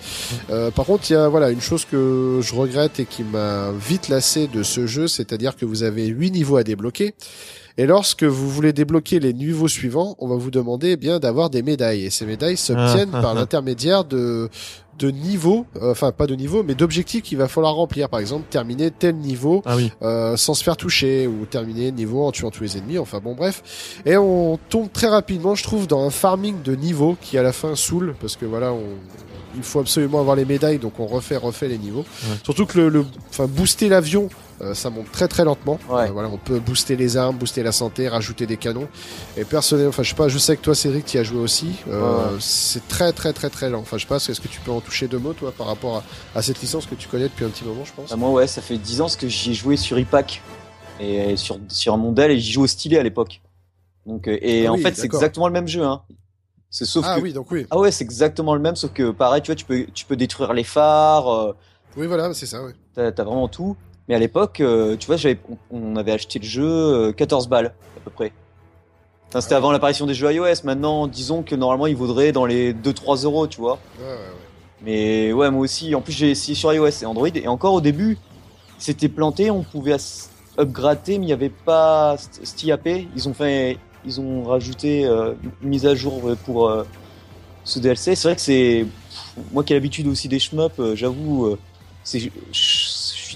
Par contre, il y a voilà une chose que je regrette et qui m'a vite lassé de ce jeu, c'est-à-dire que vous avez huit niveaux à débloquer. Et lorsque vous voulez débloquer les niveaux suivants, on va vous demander eh bien d'avoir des médailles. Et ces médailles s'obtiennent Ah, ah, par ah. l'intermédiaire de de niveaux, euh, enfin pas de niveaux, mais d'objectifs qu'il va falloir remplir. Par exemple, terminer tel niveau Ah oui. euh, sans se faire toucher ou terminer le niveau en tuant tous les ennemis. Enfin bon, bref. Et on tombe très rapidement, je trouve, dans un farming de niveau qui à la fin saoule parce que voilà, on, il faut absolument avoir les médailles, donc on refait, refait les niveaux. Ouais. Surtout que le, le- enfin booster l'avion. Euh, ça monte très très lentement. Ouais. Euh, voilà, on peut booster les armes, booster la santé, rajouter des canons. Et personnellement, enfin je sais pas, je sais que toi Cédric, tu y as joué aussi. Euh, Ouais. C'est très très très très lent. Enfin je sais pas, est-ce que tu peux en toucher deux mots toi par rapport à, à cette licence que tu connais depuis un petit moment, je pense. Bah, moi, ouais, ça fait 10 ans que j'y ai joué sur iPack et sur, sur un modèle et j'y joue au stylet à l'époque. Donc, euh, et Ah en oui, fait, c'est exactement le même jeu, hein. C'est sauf ah que. oui, donc oui. Ah ouais, c'est exactement le même, sauf que pareil, tu vois, tu peux, tu peux détruire les phares, euh, Oui voilà, c'est ça. Oui. t'as, t'as vraiment tout. Mais à l'époque, euh, tu vois, on, avait acheté le jeu euh, 14 balles, à peu près. Enfin, c'était Ah avant l'apparition des jeux iOS. Maintenant, disons que normalement, il vaudrait dans les 2-3 euros, tu vois. Ouais, ouais, ouais. Mais ouais, moi aussi. En plus, j'ai essayé sur iOS et Android. Et encore au début, c'était planté. On pouvait upgrader, mais il n'y avait pas st- cet IAP. Ils ont fait, ils ont rajouté euh, une mise à jour pour euh, ce DLC. C'est vrai que c'est moi qui ai l'habitude aussi des shmups. euh, J'avoue, euh, c'est,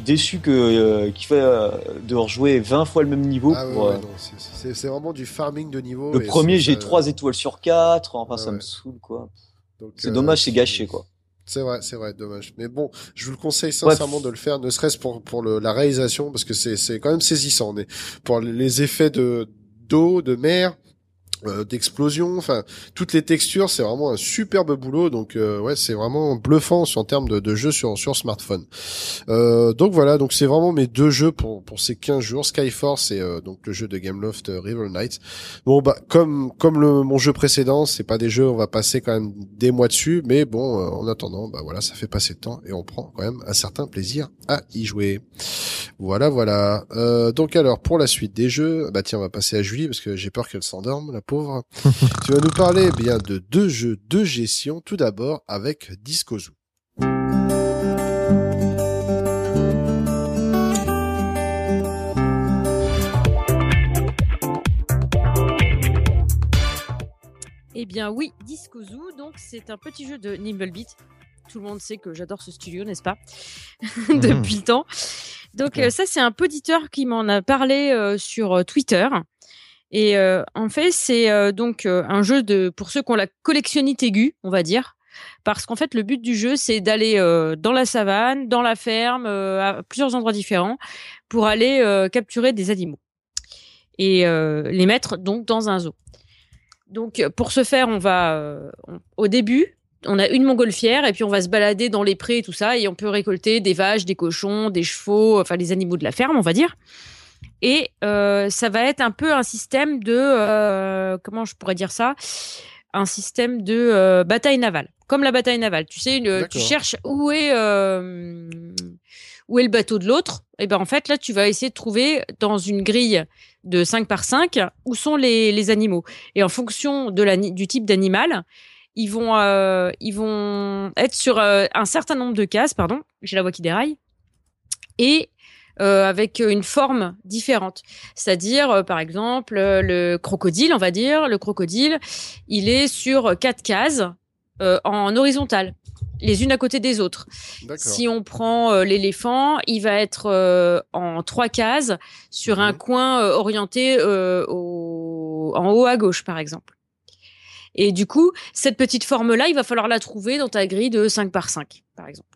suis déçu que euh, qu'il fait euh, de rejouer 20 fois le même niveau. Ah ouais, pour, ouais, euh, non, c'est- vraiment du farming de niveau. le premier, j'ai ça- 3 étoiles sur 4. Enfin, ça me saoule quoi. C'est dommage, c'est gâché quoi. C'est vrai, c'est vrai, dommage. Mais bon, je vous le conseille sincèrement de le faire, ne serait-ce pour pour le, la réalisation, parce que c'est c'est quand même saisissant. Mais pour les effets de d'eau, de mer, euh, d'explosion, enfin toutes les textures, c'est vraiment un superbe boulot. Donc euh, ouais, c'est vraiment bluffant en termes de, de sur sur smartphone. Euh, donc voilà, donc c'est vraiment mes deux jeux pour pour ces 15 jours, Skyforce et euh, donc le jeu de Gameloft euh, River Knights. Bon bah comme comme le mon jeu précédent, c'est pas des jeux on va passer quand même des mois dessus, mais bon en attendant bah voilà ça fait passer le temps et on prend quand même un certain plaisir à y jouer. Voilà voilà. Donc alors pour la suite des jeux, bah tiens on va passer à Julie parce que j'ai peur qu'elle s'endorme la pauvre. tu vas nous parler eh bien de deux jeux de gestion tout d'abord avec Disco Zoo. Eh bien oui, Disco Zoo, donc c'est un petit jeu de Nimblebeat. Tout le monde sait que j'adore ce studio, n'est-ce pas? Depuis le temps. Donc euh, ça, c'est un poditeur qui m'en a parlé euh, sur euh, Twitter. Et euh, en fait, c'est euh, donc euh, un jeu pour ceux qui ont la collectionnite aiguë, on va dire. Parce qu'en fait, le but du jeu, c'est d'aller dans la savane, dans la ferme, à plusieurs endroits différents, pour aller capturer des animaux et les mettre donc dans un zoo. Donc, pour ce faire, on va au début, on a une montgolfière et puis on va se balader dans les prés et tout ça et on peut récolter des vaches, des cochons, des chevaux, enfin les animaux de la ferme, on va dire. Et euh, ça va être un peu un système de euh, comment je pourrais dire ça, un système de euh, bataille navale, comme la bataille navale. Tu sais, une- tu cherches où est où est le bateau de l'autre. Et ben en fait là, tu vas essayer de trouver dans une grille de 5 par 5 où sont les, les animaux. Et en fonction de la, du type d'animal, ils vont, euh, ils vont être sur euh, un certain nombre de cases, pardon, j'ai la voix qui déraille, et euh, avec une forme différente. C'est-à-dire, euh, par exemple, euh, le crocodile, on va dire, le crocodile, il est sur quatre cases euh, en horizontal, les unes à côté des autres. Si on prend euh, l'éléphant, il va être euh, en trois cases sur un Mhm. coin euh, orienté euh, au- en haut à gauche, par exemple. Et du coup, cette petite forme-là, il va falloir la trouver dans ta grille de 5 par 5, par exemple.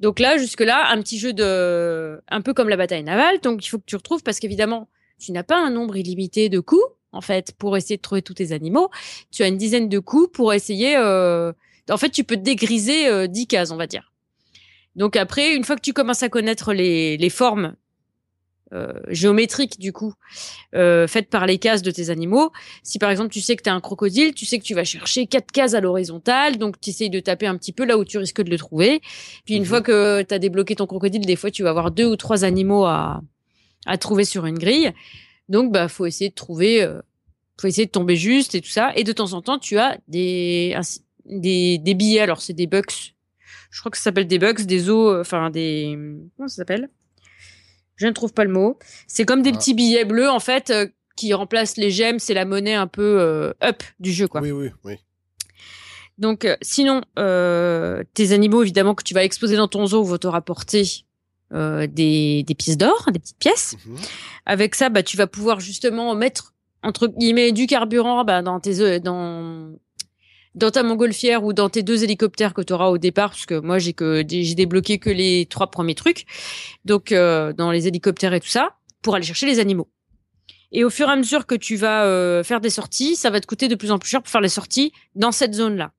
Donc là, jusque-là, un petit jeu de... un peu comme la bataille navale. Donc il faut que tu retrouves, parce qu'évidemment, tu n'as pas un nombre illimité de coups, en fait, pour essayer de trouver tous tes animaux. Tu as une dizaine de coups pour essayer... euh, En fait, tu peux dégriser euh, 10 cases, on va dire. Donc après, une fois que tu commences à connaître les, les formes euh, géométriques du coup euh, faites par les cases de tes animaux, si par exemple tu sais que tu as un crocodile, tu sais que tu vas chercher quatre cases à l'horizontale, donc tu essayes de taper un petit peu là où tu risques de le trouver. Puis une Mhm. fois que tu as débloqué ton crocodile, des fois tu vas avoir deux ou trois animaux à, à trouver sur une grille. Donc bah faut essayer de trouver euh, faut essayer de tomber juste et tout ça et de temps en temps tu as des des, des billets alors c'est des bucks je crois que ça s'appelle des bucks, des os, enfin des. Comment ça s'appelle? Je ne trouve pas le mot. C'est comme des Ah. petits billets bleus, en fait, euh, qui remplacent les gemmes. C'est la monnaie un peu euh, up du jeu, quoi. Oui, oui, oui. Donc, euh, sinon, euh, tes animaux, évidemment, que tu vas exposer dans ton zoo, vont te rapporter euh, des, des pièces d'or, des petites pièces. Mhm. Avec ça, bah, tu vas pouvoir justement mettre entre guillemets du carburant bah, dans tes dans dans ta montgolfière ou dans tes deux hélicoptères que tu auras au départ, parce que moi j'ai que j'ai débloqué que les trois premiers trucs, donc euh, dans les hélicoptères et tout ça, pour aller chercher les animaux. Et au fur et à mesure que tu vas euh, faire des sorties, ça va te coûter de plus en plus cher pour faire les sorties dans cette zone-là.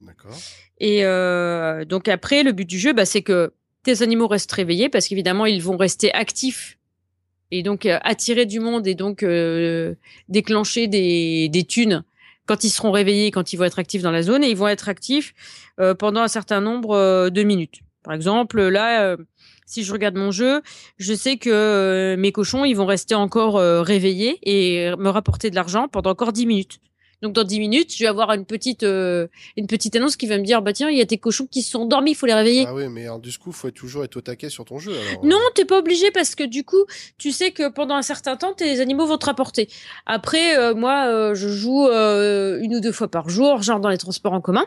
D'accord. Et euh, donc après, le but du jeu, bah, c'est que tes animaux restent réveillés parce qu'évidemment, ils vont rester actifs et donc euh, attirer du monde et donc euh, déclencher des, des thunes quand ils seront réveillés, quand ils vont être actifs dans la zone et ils vont être actifs euh, pendant un certain nombre euh, de minutes. Par exemple, là, euh, si je regarde mon jeu, je sais que mes cochons, ils vont rester encore réveillés et me rapporter de l'argent pendant encore 10 minutes. Donc dans 10 minutes, je vais avoir une petite euh, une petite annonce qui va me dire bah tiens, il y a tes cochons qui se sont endormis, il faut les réveiller. Ah oui, mais alors, du coup, faut toujours être au taquet sur ton jeu. Alors, Non, t'es pas obligé parce que du coup, tu sais que pendant un certain temps, tes animaux vont te rapporter. Après, euh, moi, euh, je joue euh, une ou deux fois par jour, genre dans les transports en commun.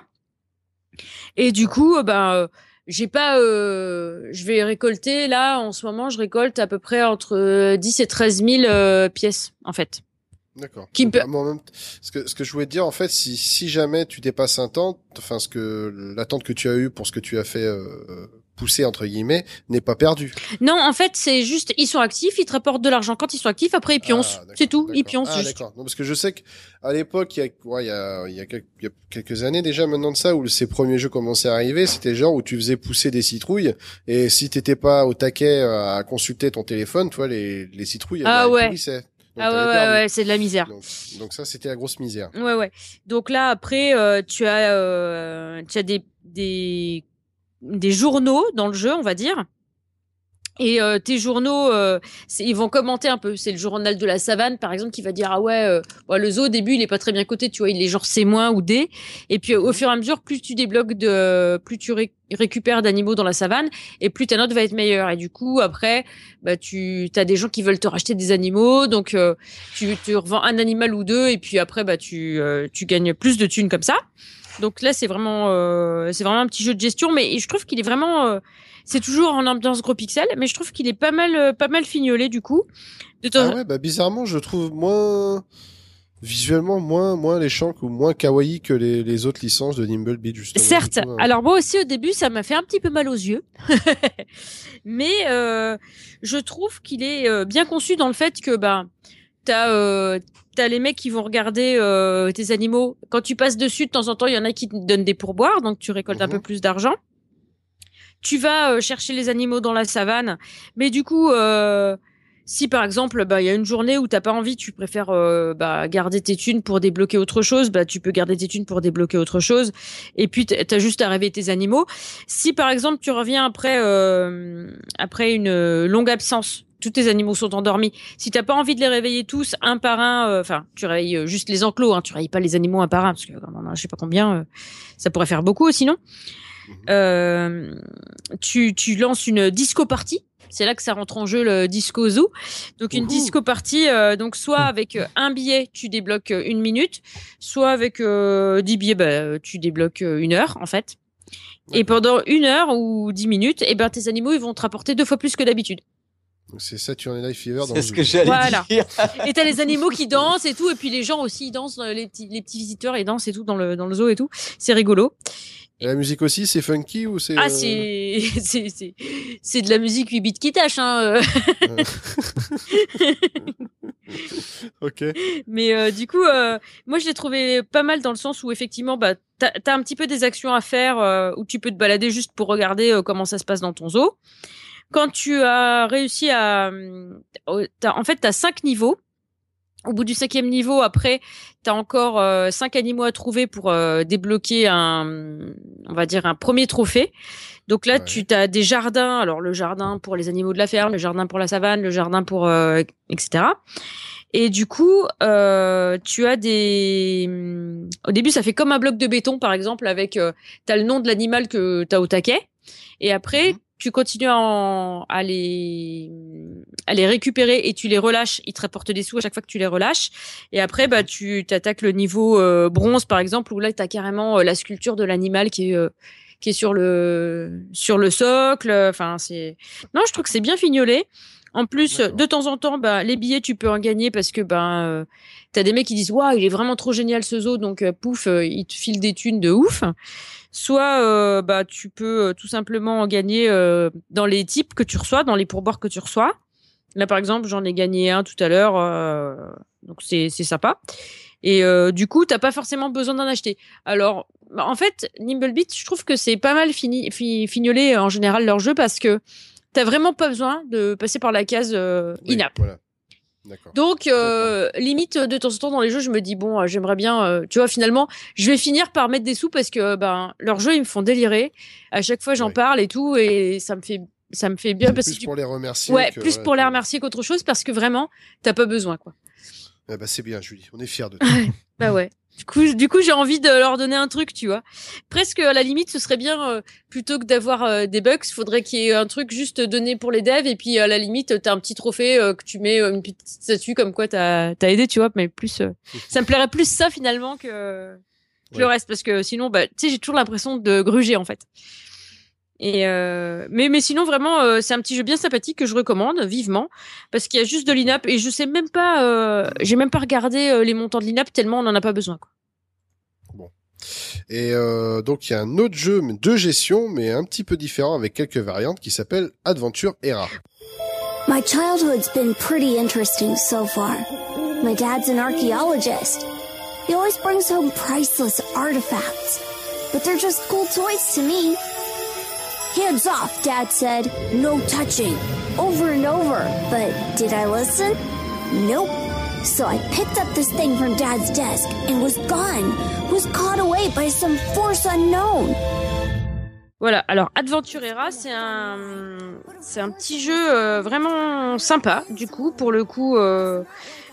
Et du coup, euh, ben, euh, j'ai pas, euh, je vais récolter là en ce moment, je récolte à peu près entre euh, 10 et 13 000 euh, pièces en fait. D'accord. Qui peut- même- ce que ce que je voulais te dire en fait, si si jamais tu dépasses un temps, enfin ce que l'attente que tu as eue pour ce que tu as fait euh, pousser entre guillemets n'est pas perdue. Non, en fait, c'est juste, ils sont actifs, ils te rapportent de l'argent quand ils sont actifs, après ils pioncent, Ah, c'est tout, ils pioncent Ah, d'accord. Non, parce que je sais que à l'époque, il y a, ouais, il y a, il y a, quelques, il y a quelques années déjà maintenant de ça, où ces premiers jeux commençaient à arriver, c'était genre où tu faisais pousser des citrouilles, et si t'étais pas au taquet euh, à consulter ton téléphone, toi, les, les citrouilles, Ah elles ouais. pourrissaient. Ah ouais, ouais, ouais, c'est de la misère. Donc, donc ça, c'était la grosse misère. Ouais, ouais. Donc là, après, euh, tu as, euh, tu as des, des, des journaux dans le jeu, on va dire. Et euh, tes journaux, euh, ils vont commenter un peu. C'est le journal de la savane, par exemple, qui va dire ah ouais, euh, le zoo au début il est pas très bien coté, tu vois, il est genre C- ou D. Et puis au fur et à mesure, plus tu débloques de, plus tu ré- récupères d'animaux dans la savane, et plus ta note va être meilleure. Et du coup, après, bah tu as des gens qui veulent te racheter des animaux, donc euh, tu, tu revends un animal ou deux, et puis après bah tu euh, tu gagnes plus de thunes comme ça. Donc là, c'est vraiment euh, c'est vraiment un petit jeu de gestion, mais je trouve qu'il est vraiment euh, c'est toujours en ambiance gros pixel, mais je trouve qu'il est pas mal euh, pas mal fignolé du coup. De Ah ouais, bah bizarrement, je trouve moins visuellement moins moins les ou moins kawaii que les, les autres licences de Nimble Beat justement. Certes. Du coup, euh, Alors moi aussi au début, ça m'a fait un petit peu mal aux yeux, mais euh, je trouve qu'il est euh, bien conçu dans le fait que ben t'as euh, t'as les mecs qui vont regarder euh, tes animaux. Quand tu passes dessus, de temps en temps, il y en a qui te donnent des pourboires, donc tu récoltes un Mhm. peu plus d'argent. Tu vas euh, chercher les animaux dans la savane, mais du coup, euh, si par exemple, bah il y a une journée où t'as pas envie, tu préfères euh, bah, garder tes thunes pour débloquer autre chose, bah tu peux garder tes thunes pour débloquer autre chose. Et puis t- t'as juste à réveiller tes animaux. Si par exemple tu reviens après euh, après une longue absence, tous tes animaux sont endormis. Si t'as pas envie de les réveiller tous un par un, enfin tu réveilles juste les enclos, hein, tu réveilles pas les animaux un par un parce que je sais pas combien, ça pourrait faire beaucoup sinon. Euh, tu tu lances une disco party. C'est là que ça rentre en jeu le disco zoo. Donc une Ouhou. disco party, euh, donc soit avec euh, un billet tu débloques une minute, soit avec euh, 10 billets bah, tu débloques une heure en fait. Et pendant une heure ou dix minutes, eh ben tes animaux ils vont te rapporter deux fois plus que d'habitude. C'est Saturday Night Fever dans C'est le ce que j'allais Voilà. dire. Et t'as les animaux qui dansent et tout, et puis les gens aussi ils dansent, les petits les petits visiteurs ils dansent et tout dans le dans le zoo et tout. C'est rigolo. Et la musique aussi, c'est funky ou c'est Ah euh, c'est c'est c'est c'est de la musique 8 bits qui tâche hein. euh. Ok. Mais euh, du coup, euh, moi je l'ai trouvé pas mal dans le sens où effectivement, bah, t'as as un petit peu des actions à faire euh, où tu peux te balader juste pour regarder euh, comment ça se passe dans ton zoo. Quand tu as réussi à, t'as- en fait, t'as cinq niveaux. Au bout du cinquième niveau, après, t'as encore euh, cinq animaux à trouver pour euh, débloquer un, on va dire un premier trophée. Donc là, Ouais. tu as des jardins. Alors le jardin pour les animaux de la ferme, le jardin pour la savane, le jardin pour euh, etc. Et du coup, euh, tu as des. hum, Au début, ça fait comme un bloc de béton, par exemple, avec euh, t'as le nom de l'animal que t'as au taquet, et après Mhm. Tu continues à, les à les récupérer et tu les relâches. Ils te rapportent des sous à chaque fois que tu les relâches. Et après, bah tu t'attaques le niveau euh, bronze, par exemple, où là t'as carrément euh, la sculpture de l'animal qui est euh, qui est sur le sur le socle. Enfin, c'est non, je trouve que c'est bien fignolé. En plus, D'accord. de temps en temps, bah, les billets, tu peux en gagner parce que ben, euh, t'as des mecs qui disent waouh, il est vraiment trop génial ce zoo, donc euh, pouf, euh, il te file des thunes de ouf. Soit euh, bah tu peux euh, tout simplement en gagner euh, dans les types que tu reçois, dans les pourboires que tu reçois. Là par exemple, j'en ai gagné un tout à l'heure, euh, donc c'est sympa. Et euh, du coup, t'as pas forcément besoin d'en acheter. Alors, bah, en fait, Nimblebeat, je trouve que c'est pas mal fini, fi- fignolé euh, en général leur jeu parce que t'as vraiment pas besoin de passer par la case euh, Oui, in-app. Voilà. Donc, euh, limite, de temps en temps dans les jeux, je me dis, bon, euh, j'aimerais bien, euh, tu vois, finalement, je vais finir par mettre des sous parce que ben, leurs jeux, ils me font délirer. À chaque fois, j'en Ouais. parle et tout, et ça me fait, ça me fait bien parce plus que tu- pour les remercier. Ouais, que, plus pour les remercier qu'autre chose parce que vraiment, t'as pas besoin, quoi. Ben, c'est bien, Julie. On est fiers de toi. Bah ouais. Du coup, du coup, j'ai envie de leur donner un truc, tu vois. Presque à la limite, ce serait bien euh, plutôt que d'avoir euh, des bugs, faudrait qu'il y ait un truc juste donné pour les devs et puis à la limite, t'as un petit trophée euh, que tu mets euh, une petite statue comme quoi t'as as aidé, tu vois. Mais plus, euh, ça me plairait plus ça finalement que, que le reste parce que sinon, bah, tu sais, j'ai toujours l'impression de gruger en fait. Et euh, mais mais sinon vraiment euh, c'est un petit jeu bien sympathique que je recommande vivement parce qu'il y a juste de l'INAP et je sais même pas euh, j'ai même pas regardé euh, les montants de l'INAP tellement on en a pas besoin quoi. Et euh, donc il y a un autre jeu de gestion, mais un petit peu différent avec quelques variantes, qui s'appelle Adventure Era. My childhood's been pretty interesting so far. My dad's an archaeologist. He always brings home priceless artifacts, but they're just cool toys to me. Hands off, Dad said. No touching. Over and over. But did I listen? Nope. So I picked up this thing from Dad's desk and was gone. Was caught away by some force unknown. Voilà, alors Adventurera, c'est un c'est un petit jeu euh, vraiment sympa du coup pour le coup euh,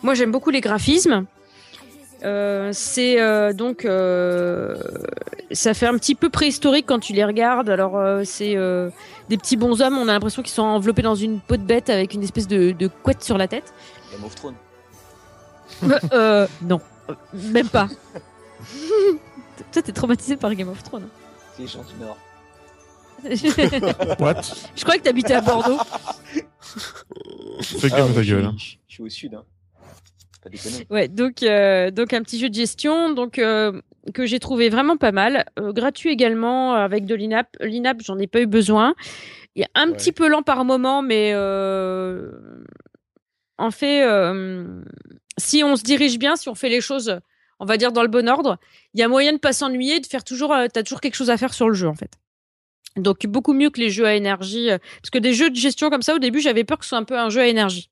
moi j'aime beaucoup les graphismes. Euh, c'est euh, donc euh, ça fait un petit peu préhistorique quand tu les regardes. Alors euh, c'est euh, des petits bonshommes, on a l'impression qu'ils sont enveloppés dans une peau de bête avec une espèce de, de couette sur la tête. Game of Thrones. Euh, euh, non, Euh, même pas. Toi t'es traumatisé par Game of Thrones. Les gens du Nord. What? Je croyais que t'habitais à Bordeaux. Fais Ah, gaffe moi, ta je gueule. hein. suis- Je suis au sud. Hein. Pas déconner. Ouais, donc euh, donc un petit jeu de gestion, donc euh, que j'ai trouvé vraiment pas mal, Euh, gratuit également avec de l'INAP. L'INAP, j'en ai pas eu besoin. Il a un Ouais. petit peu lent par moment, mais en fait, si on se dirige bien, si on fait les choses, on va dire dans le bon ordre, il y a moyen de pas s'ennuyer, de faire toujours, euh, t'as toujours quelque chose à faire sur le jeu en fait. Donc beaucoup mieux que les jeux à énergie, parce que des jeux de gestion comme ça, au début, j'avais peur que ce soit un peu un jeu à énergie.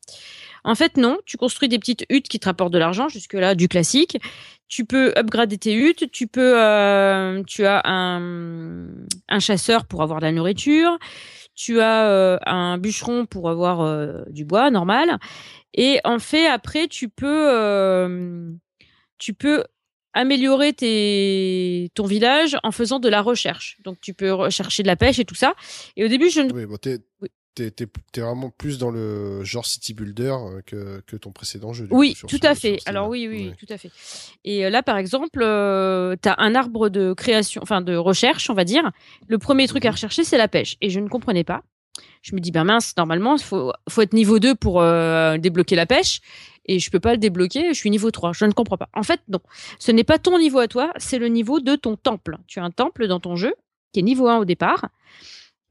En fait, non, tu construis des petites huttes qui te rapportent de l'argent, jusque-là, du classique. Tu peux upgrader tes huttes, tu peux, euh, tu as un, un chasseur pour avoir de la nourriture, tu as euh, un bûcheron pour avoir euh, du bois normal, et en fait, après, tu peux, tu peux améliorer tes, ton village en faisant de la recherche. Donc, tu peux rechercher de la pêche et tout ça. Et au début, je ne Oui, bon, t'es, Oui. T'es, t'es vraiment plus dans le genre city builder euh, que, que ton précédent jeu. coup, Oui, tout ce- à fait. Alors oui, oui, Ouais. tout à fait. Et euh, là, par exemple, tu as un arbre de création, enfin de recherche, on va dire. Le premier truc à Mhm. rechercher, c'est la pêche. Et je ne comprenais pas. Je me dis, ben mince, normalement, il faut, faut être niveau 2 pour euh, débloquer la pêche. Et je peux pas le débloquer, je suis niveau 3. Je ne comprends pas. En fait, non. Ce n'est pas ton niveau à toi, c'est le niveau de ton temple. Tu as un temple dans ton jeu qui est niveau 1 au départ.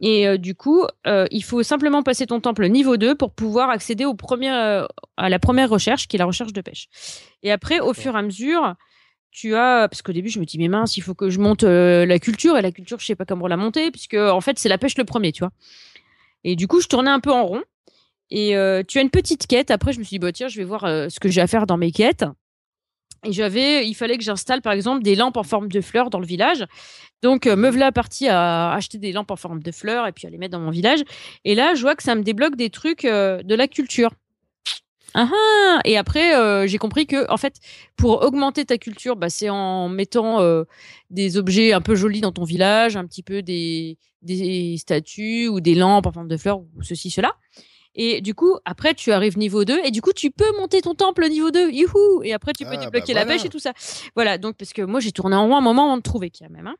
Et euh, du coup, euh, il faut simplement passer ton temple niveau 2 pour pouvoir accéder au premier, euh, à la première recherche, qui est la recherche de pêche. Et après, au fur et à mesure, tu as... Parce qu'au début, je me dis, mais mince, il faut que je monte la culture. Et la culture, je sais pas comment la monter, puisque en fait, c'est la pêche le premier, tu vois. Et du coup, je tournais un peu en rond. Et tu as une petite quête. Après, je me suis dit, bah, tiens, je vais voir ce que j'ai à faire dans mes quêtes. Et j'avais, il fallait que j'installe, par exemple, des lampes en forme de fleurs dans le village. Donc, euh, me voilà partie à acheter des lampes en forme de fleurs et puis à les mettre dans mon village. Et là, je vois que ça me débloque des trucs euh, de la culture. Ah ah Et après, euh, j'ai compris que, en fait, pour augmenter ta culture, bah, c'est en mettant euh, des objets un peu jolis dans ton village, un petit peu des, des statues ou des lampes en forme de fleurs ou ceci, cela. Et du coup, après, tu arrives niveau 2 et du coup, tu peux monter ton temple niveau 2. Youhou Et après, tu peux Ah, débloquer bah la voilà. pêche et tout ça. Voilà, donc, parce que moi, j'ai tourné en rond un moment avant de trouver, quand même. hein.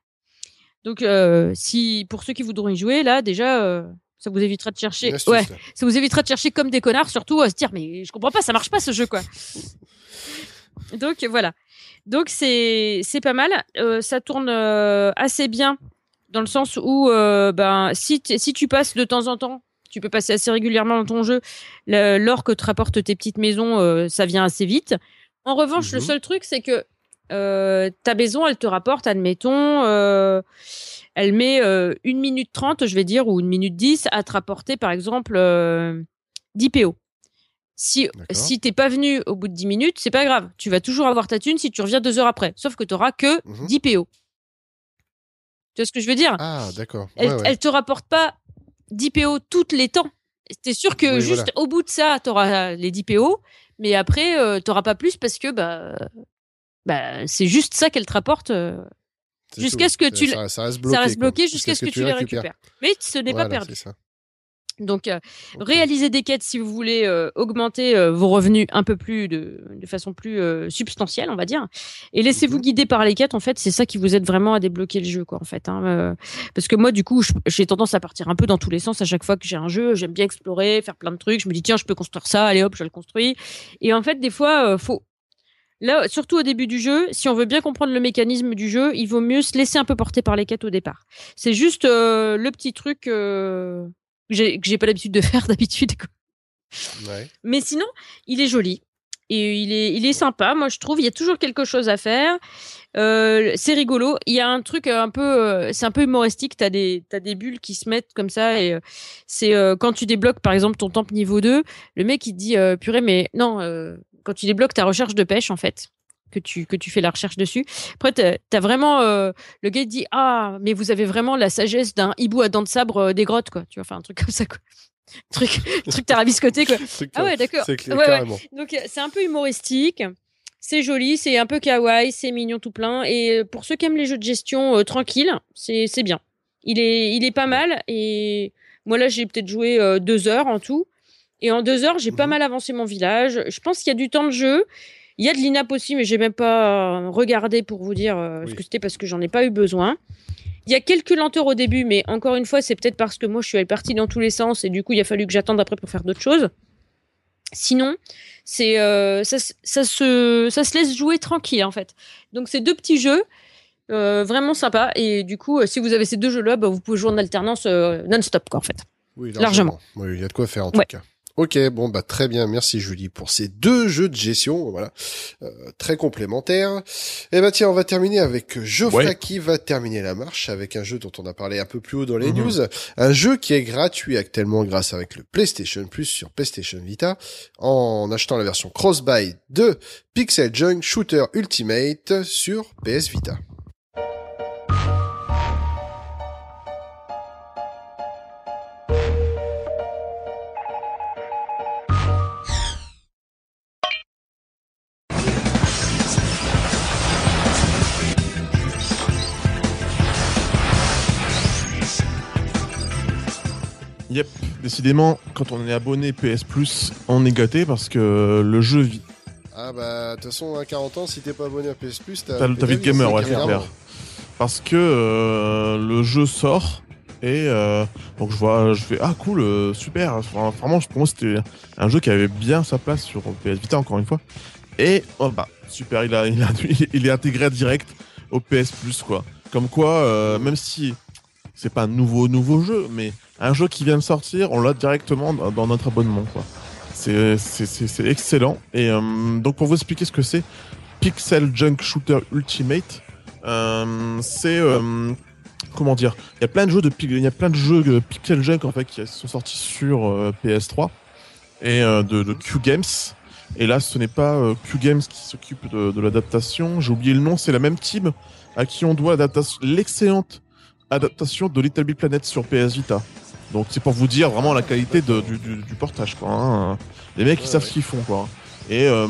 Donc, euh, si, pour ceux qui voudront y jouer, là, déjà, euh, ça vous évitera de chercher. Astuce, Ouais, ça vous évitera de chercher comme des connards, surtout à se dire, mais je comprends pas, ça marche pas ce jeu, quoi. Donc, voilà. Donc, c'est c'est pas mal. Euh, ça tourne euh, assez bien dans le sens où, euh, ben, si, si tu passes de temps en temps, tu peux passer assez régulièrement dans ton jeu, l'or que te rapportent tes petites maisons, euh, ça vient assez vite. En revanche, le Mhm. seul truc, c'est que euh, ta maison, elle te rapporte, admettons, euh, elle met 1 minute 30, je vais dire, ou 1 minute 10 à te rapporter, par exemple, euh, 10 PO. Si, si t'es pas venu au bout de 10 minutes, c'est pas grave. Tu vas toujours avoir ta thune si tu reviens deux heures après. Sauf que tu auras que Mhm. 10 PO. Tu vois ce que je veux dire? Ah, d'accord. elle, ouais. elle te rapporte pas 10 PO toutes les temps. T'es sûr que Oui, juste voilà. au bout de ça, tu auras les 10 PO, mais après, euh, t'auras pas plus parce que bah, bah, c'est juste ça qu'elle te rapporte. euh, jusqu'à ce que tu ça, ça reste bloqué. jusqu'à ce que tu les récupères. Mais ce n'est Voilà, pas perdu. ça. Donc, euh, Ok. réaliser des quêtes si vous voulez euh, augmenter euh, vos revenus un peu plus de, de façon plus euh, substantielle, on va dire. Et laissez-vous Mhm. guider par les quêtes. En fait, c'est ça qui vous aide vraiment à débloquer le jeu, quoi. En fait, hein, parce que moi, du coup, j'ai tendance à partir un peu dans tous les sens à chaque fois que j'ai un jeu. J'aime bien explorer, faire plein de trucs. Je me dis tiens, je peux construire ça. Allez hop, je le construis. Et en fait, des fois, faut Là, surtout au début du jeu, si on veut bien comprendre le mécanisme du jeu, il vaut mieux se laisser un peu porter par les quêtes au départ. C'est juste euh, le petit truc euh, que j'ai pas l'habitude de faire d'habitude. Ouais. Mais sinon, il est joli. Et il est, il est sympa, moi je trouve. Il y a toujours quelque chose à faire. Euh, c'est rigolo. Il y a un truc un peu, euh, c'est un peu humoristique. T'as des, t'as des bulles qui se mettent comme ça et euh, c'est euh, quand tu débloques par exemple ton temple niveau 2, le mec il te dit euh, purée mais non, euh, quand tu débloques ta recherche de pêche en fait, que tu que tu fais la recherche dessus. Après t'as as vraiment euh, le gars dit ah mais vous avez vraiment la sagesse d'un hibou à dents de sabre euh, des grottes quoi. Tu vois, enfin un truc comme ça quoi. truc, truc tarabiscoté quoi. C'est Ah ouais, d'accord. Ouais, ouais. Donc euh, c'est un peu humoristique, c'est joli, c'est un peu kawaii, c'est mignon tout plein. Et pour ceux qui aiment les jeux de gestion euh, tranquilles, c'est bien. Il est, il est pas mal. Et moi là, j'ai peut-être joué euh, deux heures en tout. Et en deux heures, j'ai pas Mhm. mal avancé mon village. Je pense qu'il y a du temps de jeu. Il y a de l'inap aussi, mais j'ai même pas euh, regardé pour vous dire euh, ce que c'était parce que j'en ai pas eu besoin. Il y a quelques lenteurs au début, mais encore une fois, c'est peut-être parce que moi, je suis partie dans tous les sens et du coup, il a fallu que j'attende après pour faire d'autres choses. Sinon, c'est euh, ça, se- ça se ça se laisse jouer tranquille en fait. Donc c'est deux petits jeux euh, vraiment sympas et du coup, si vous avez ces deux jeux-là, bah, vous pouvez jouer en alternance euh, non-stop quoi en fait. Oui, Largement. Oui, il y a de quoi faire en Ouais. tout cas. Ok, bon bah très bien, merci Julie pour ces deux jeux de gestion, voilà, euh, très complémentaires. Et bah tiens, on va terminer avec Geoffrey Ouais. qui va terminer la marche avec un jeu dont on a parlé un peu plus haut dans les Mhm. news, un jeu qui est gratuit actuellement grâce avec le PlayStation Plus sur PlayStation Vita en achetant la version cross-buy de Pixel Junk Shooter Ultimate sur PS Vita. Yep, décidément, quand on est abonné PS Plus, on est gâté parce que le jeu vit. Ah bah de toute façon à 40 ans si t'es pas abonné à PS Plus t'as T'as de gamer, ouais, c'est clair. Parce que euh, le jeu sort et euh, donc je vois, je fais ah cool, euh, super. Enfin, vraiment, pour moi c'était un jeu qui avait bien sa place sur PS Vita encore une fois. Et oh bah super, il a, il a, il est intégré direct au PS Plus quoi. Comme quoi, euh, même si c'est pas un nouveau nouveau jeu, mais un jeu qui vient de sortir, on l'a directement dans notre abonnement quoi. C'est c'est- c'est excellent. Et euh, donc pour vous expliquer ce que c'est, Pixel Junk Shooter Ultimate, euh, c'est euh, comment dire Il y a plein de jeux de il y a plein de jeux de Pixel Junk en fait qui sont sortis sur euh, PS3 et de, de Q Games. Et là, ce n'est pas Q Games qui s'occupe de, l'adaptation. J'ai oublié le nom. C'est la même team à qui on doit l'excellente adaptation de Little Big Planet sur PS Vita. Donc c'est pour vous dire vraiment la qualité de- du, du, du portage quoi. hein. Les mecs ils Ouais, savent ouais. ce qu'ils font quoi. Et euh,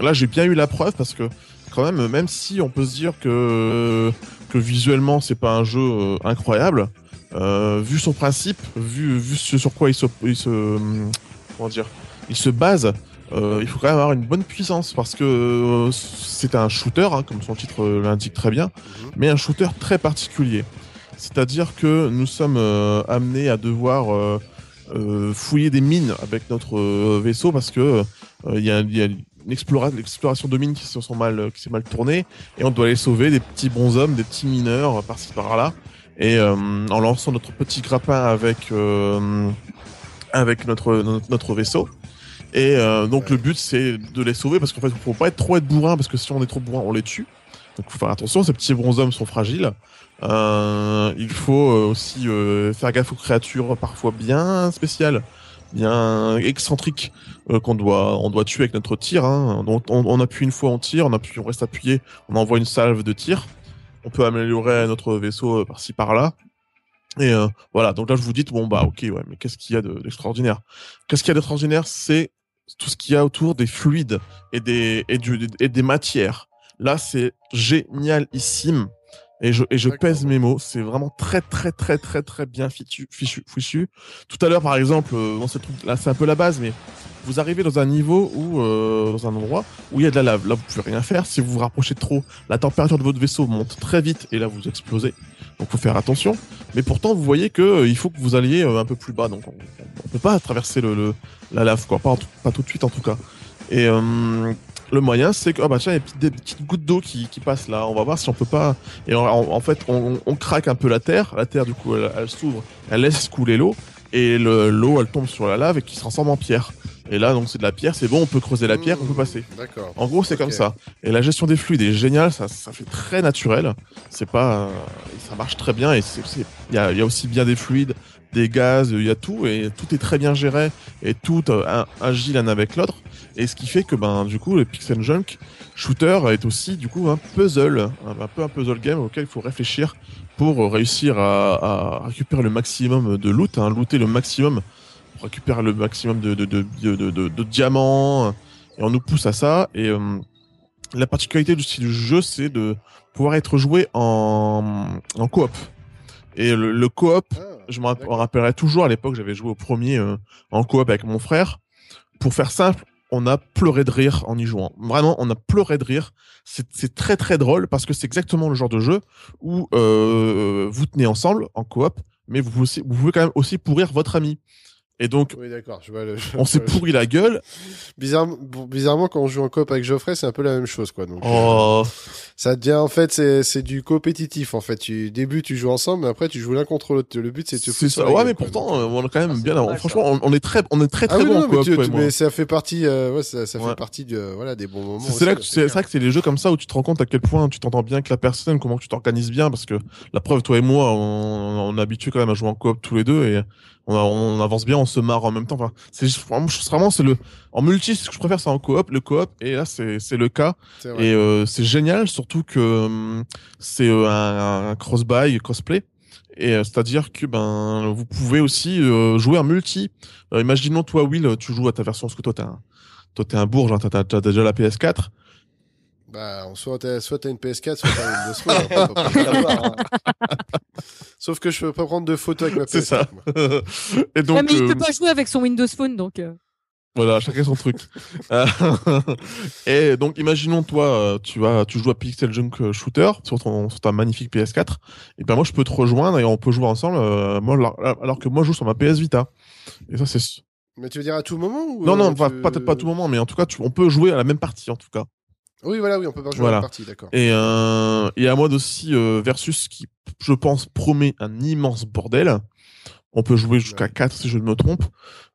là j'ai bien eu la preuve parce que quand même même si on peut se dire que que visuellement c'est pas un jeu euh, incroyable, euh, vu son principe, vu vu ce sur quoi il se il se comment dire, il se base. il faut quand même avoir une bonne puissance parce que c'est un shooter, hein, comme son titre l'indique très bien, Mhm. mais un shooter très particulier. C'est-à-dire que nous sommes euh, amenés à devoir euh, euh, fouiller des mines avec notre vaisseau parce que il y a, y a l'exploration de mines qui s'est mal tournée et on doit aller sauver des petits bonshommes, des petits mineurs par-ci par-là et en lançant notre petit grappin avec avec notre, notre vaisseau. Et donc le but c'est de les sauver parce qu'en fait il faut pas être trop être bourrin parce que si on est trop bourrin on les tue. Donc faut faire attention, ces petits bonshommes sont fragiles. Euh, il faut euh, aussi euh, faire gaffe aux créatures parfois bien spéciales, bien excentriques qu'on doit on doit tuer avec notre tir. Hein. Donc on, appuie une fois on tire, on appuie, on reste appuyé, on envoie une salve de tir. On peut améliorer notre vaisseau par-ci par-là. Et voilà, donc là je vous dis bon bah ok ouais, mais qu'est-ce qu'il y a de- d'extraordinaire? Qu'est-ce qu'il y a d'extraordinaire? C'est tout ce qu'il y a autour des fluides et des et des matières. Là c'est génialissime. Et je, et je pèse mes mots, c'est vraiment très très très très très bien fichu, fichu, fichu. Tout à l'heure par exemple, euh, dans ce truc là c'est un peu la base, mais vous arrivez dans un niveau où euh, dans un endroit où il y a de la lave. Là vous pouvez rien faire. Si vous vous rapprochez trop, la température de votre vaisseau monte très vite et là vous explosez. Donc faut faire attention. Mais pourtant vous voyez que euh, il faut que vous alliez euh, un peu plus bas. Donc on, on peut pas traverser le, le- la lave quoi, pas, en tout- pas tout de suite en tout cas. Et euh, le moyen c'est que ah bah tiens il y a des petites- gouttes d'eau qui, qui passent là. On va voir si on peut pas. Et en, fait on, on craque un peu la terre. La terre du coup elle, elle s'ouvre, elle laisse couler l'eau et le- l'eau elle tombe sur la lave et qui se transforme en pierre. Et là donc c'est de la pierre, c'est bon, on peut creuser la pierre, on peut Mmh, passer. D'accord. En gros, c'est comme ça. Et la gestion des fluides est géniale, ça, ça fait très naturel. C'est pas, euh, ça marche très bien et il y a, il y a aussi bien des fluides, des gaz, il y a tout et tout est très bien géré et tout euh, agit l'un avec l'autre. Et ce qui fait que ben du coup le Pixel Junk Shooter est aussi du coup un puzzle, un, peu un puzzle game auquel il faut réfléchir pour euh, réussir à, récupérer le maximum de loot, hein, looter le maximum, récupérer le maximum de, de, de, diamants et on nous pousse à ça. Et euh, la particularité du style du jeu, c'est de pouvoir être joué en, en coop. Et le, coop, je me rappellerai toujours à l'époque, j'avais joué au premier euh, en coop avec mon frère. Pour faire simple, on a pleuré de rire en y jouant. Vraiment, on a pleuré de rire. C'est très très drôle parce que c'est exactement le genre de jeu où euh, vous tenez ensemble en coop, mais vous pouvez quand même aussi pourrir votre ami. Et donc, Oui, d'accord. Je vois le. je on s'est pourri la gueule. Bizarrement, bon, bizarrement, quand on joue en coop avec Geoffrey, c'est un peu la même chose, quoi. Donc, euh, Oh, ça devient en fait, c'est c'est du compétitif. En fait, tu début tu joues ensemble, mais après tu joues l'un contre l'autre. Le but c'est de te foutre ça. Ouais, gueule, mais quoi. pourtant, euh, on a quand même Ah, bien. pas mal, franchement, on, on est très, on est très Ah très oui, bon non, en mais, tu- tu- ça fait partie, euh, ouais, ça, ça Ouais. fait partie de, voilà, des bons moments. C'est- quoi, que vrai que c'est les jeux comme ça où tu te rends compte à quel point tu t'entends bien avec la personne, comment tu t'organises bien, parce que la preuve, toi et moi, on, on est habitué quand même à jouer en coop tous les deux et on, a- on avance bien, on se marre en même temps. Enfin, c'est vraiment, c'est le en multi, ce que je préfère, c'est en coop, le coop, et là c'est c'est le cas et euh, c'est génial, surtout que hum, c'est euh, un, un cross-buy, crossplay. Et euh, c'est-à-dire que ben vous pouvez aussi euh, jouer en multi. Euh, imaginons toi Will, tu joues à ta version parce que toi t'es un toi t'es un bourge, hein, t'as t'as- t'as déjà la PS4. Bah, soit t'as, soit t'as une PS4, soit t'as une Windows Phone, hein, on peut pas- Savoir, hein. Sauf que je peux pas prendre de photos avec ma PS4. C'est ça. moi. et donc Ouais, mais il euh, peut pas jouer avec son Windows Phone, donc. euh, Voilà, chacun son truc. Euh, et donc, imaginons toi, euh, tu vas, tu joues à Pixel Junk euh, Shooter sur, ton, sur ta magnifique PS4. Et ben moi, je peux te rejoindre et on peut jouer ensemble. euh, moi, alors, alors que moi, je joue sur ma PS Vita. Et ça, c'est Mais tu veux dire à tout moment ou non, euh, non, pas- tu- pas- peut-être pas à tout moment, mais en tout cas, tu- on peut jouer à la même partie en tout cas. Oui, voilà, oui, on peut pas jouer Voilà. à la partie, d'accord. Et euh, et à moi aussi euh, versus qui, je pense, promet un immense bordel. On peut jouer jusqu'à Ouais. 4 si je ne me trompe.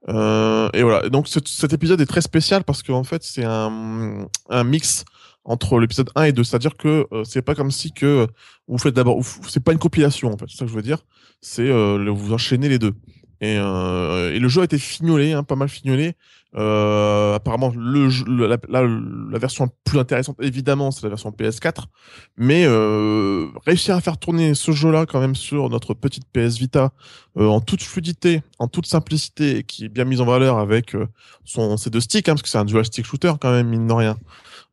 Euh, et voilà. Donc cet, cet épisode est très spécial parce qu'en fait c'est un, un mix entre l'épisode 1 et 2. C'est-à-dire que euh, c'est pas comme si que vous faites d'abord, c'est pas une compilation en fait. C'est ça que je veux dire. C'est euh, vous enchaînez les deux. Et, euh, et le jeu a été fignolé, hein, pas mal fignolé. Euh, apparemment, le, la, la, la version plus intéressante, évidemment, c'est la version PS4. Mais euh, réussir à faire tourner ce jeu-là quand même sur notre petite PS Vita euh, en toute fluidité, en toute simplicité, et qui est bien mise en valeur avec euh, son ses deux sticks, hein, parce que c'est un dual stick shooter quand même mine de rien.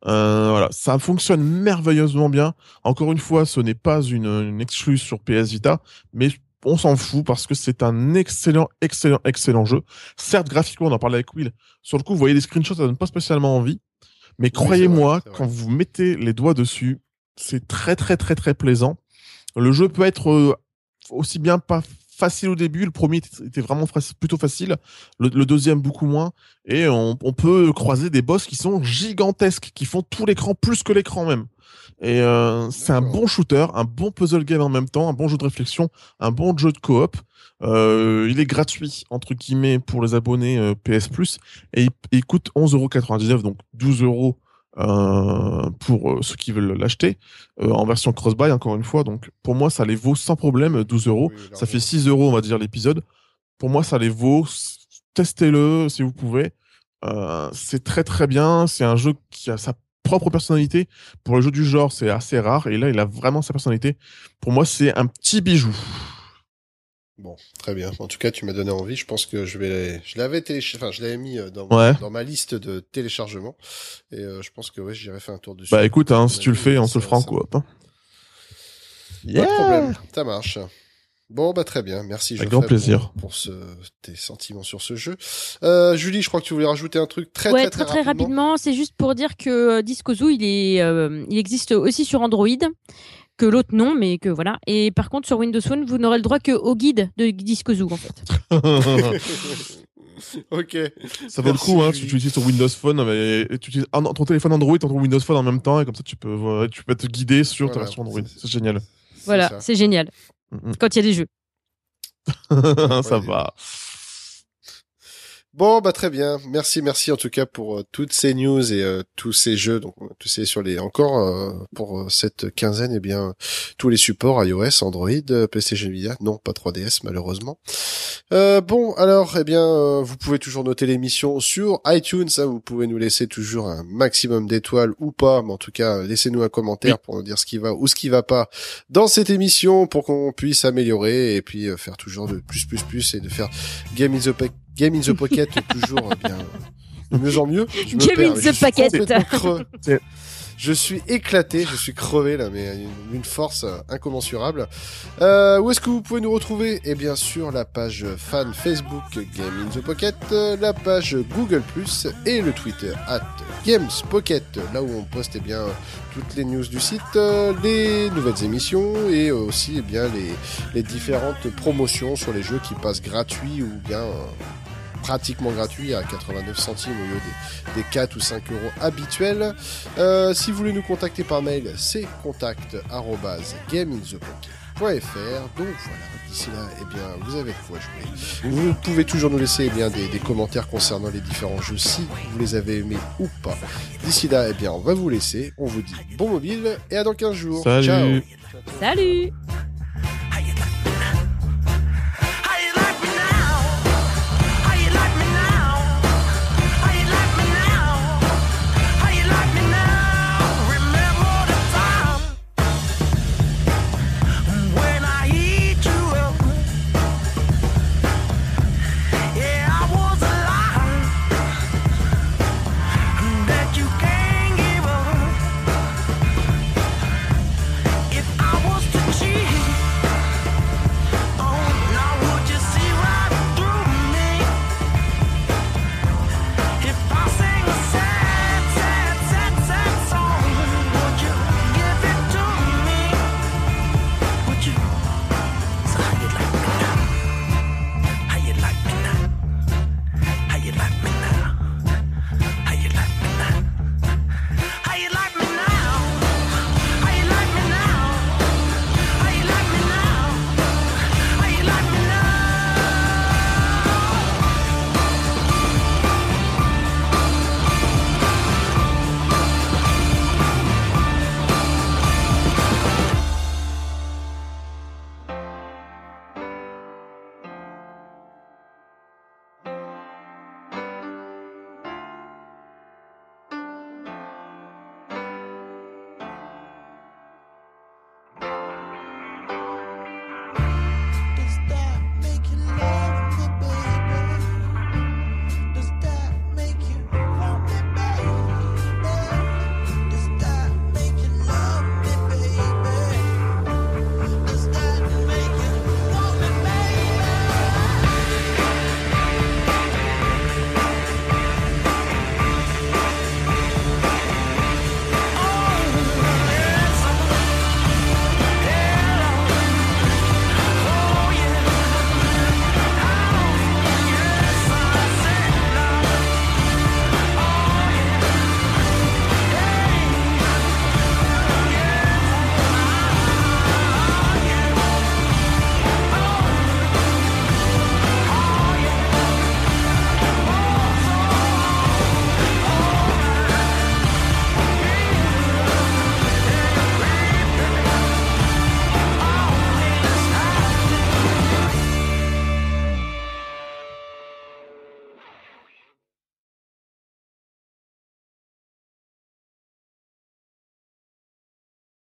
Euh, voilà, ça fonctionne merveilleusement bien. Encore une fois, ce n'est pas une, une sur PS Vita, mais on s'en fout parce que c'est un excellent, excellent, excellent jeu. Certes, graphiquement, on en parlait avec Will. Sur le coup, vous voyez des screenshots, ça donne pas spécialement envie. Mais croyez-moi, quand vous mettez les doigts dessus, c'est très, très, très, très plaisant. Le jeu peut être euh, aussi bien pas facile au début. Le premier était- vraiment plutôt facile. Le, le deuxième, beaucoup moins. Et on, on peut croiser des boss qui sont gigantesques, qui font tout l'écran, plus que l'écran même. Et euh, c'est un bon shooter, un bon puzzle game en même temps, un bon jeu de réflexion, un bon jeu de coop. Euh, il est gratuit entre guillemets pour les abonnés euh, PS Plus et il, il coûte 11,99€, donc 12 euros pour ceux qui veulent l'acheter en version cross-buy encore une fois. Donc pour moi ça les vaut sans problème 12 euros. Oui, Ça fait largement. 6 euros on va dire l'épisode. Pour moi ça les vaut. Testez-le si vous pouvez. C'est très très bien. C'est un jeu qui a sa propre personnalité. Pour le jeu du genre, c'est assez rare. Et là, il a vraiment sa personnalité. Pour moi, c'est un petit bijou. Bon, très bien. En tout cas, tu m'as donné envie. Je pense que je vais, je l'avais téléchargé, enfin, je l'avais mis euh, dans, Ouais. dans ma liste de téléchargement. Et euh, je pense que ouais, j'irai faire un tour dessus. Bah écoute, hein, si tu le fais, on se le fera en coop. hein. Pas de problème. Ça marche. Bon, bah très bien. Merci. Avec Geoffrey, grand plaisir. Pour, pour ce, tes sentiments sur ce jeu. Euh, Julie, je crois que tu voulais rajouter un truc très ouais, très très, rapidement. C'est juste pour dire que euh, Disco Zoo, il, est, euh, il existe aussi sur Android, que l'autre non, mais que voilà. Et par contre, sur Windows Phone, vous n'aurez le droit que au guide de Disco Zoo, en fait. ok. ça vaut le coup, hein, tu Julie. utilises sur Windows Phone, mais, et tu utilises un- ton téléphone Android, ton Windows Phone en même temps, et comme ça tu peux, tu peux te guider sur ta version Android. c'est- génial. Voilà, c'est génial. Quand il y a des jeux. ça Ouais. va. Bon, bah très bien. Merci, merci en tout cas pour euh, toutes ces news et euh, tous ces jeux. Donc tous ces sur les encore euh, pour euh, cette quinzaine, eh bien tous les supports iOS, Android, euh, PlayStation Vita. Non, pas 3DS malheureusement. Euh, bon, alors, eh bien, euh, vous pouvez toujours noter l'émission sur iTunes. hein, vous pouvez nous laisser toujours un maximum d'étoiles ou pas, mais en tout cas, laissez-nous un commentaire pour nous dire ce qui va ou ce qui va pas dans cette émission pour qu'on puisse améliorer et puis euh, faire toujours de plus, plus, plus et de faire Game in the, Game in the Pocket toujours euh, bien de mieux en mieux. Je me Game perds, in the je Pocket. Je suis éclaté, je suis crevé là, mais une, une force euh, incommensurable. Euh, où est-ce que vous pouvez nous retrouver? Eh bien sur la page fan Facebook Game in the Pocket, euh, la page Google et le Twitter at Games Pocket, là où on poste eh bien toutes les news du site, les nouvelles émissions et aussi eh bien les, les différentes promotions sur les jeux qui passent gratuits ou bien euh, pratiquement gratuit à 89 centimes au lieu des, des 4 ou 5 euros habituels. Euh, si vous voulez nous contacter par mail, c'est contact Donc voilà, d'ici là, eh bien, vous avez quoi jouer. Vous pouvez toujours nous laisser eh bien, des, des, commentaires concernant les différents jeux si vous les avez aimés ou pas. D'ici là, eh bien, on va vous laisser. On vous dit bon mobile et à dans 15 jours. Salut. Ciao. Salut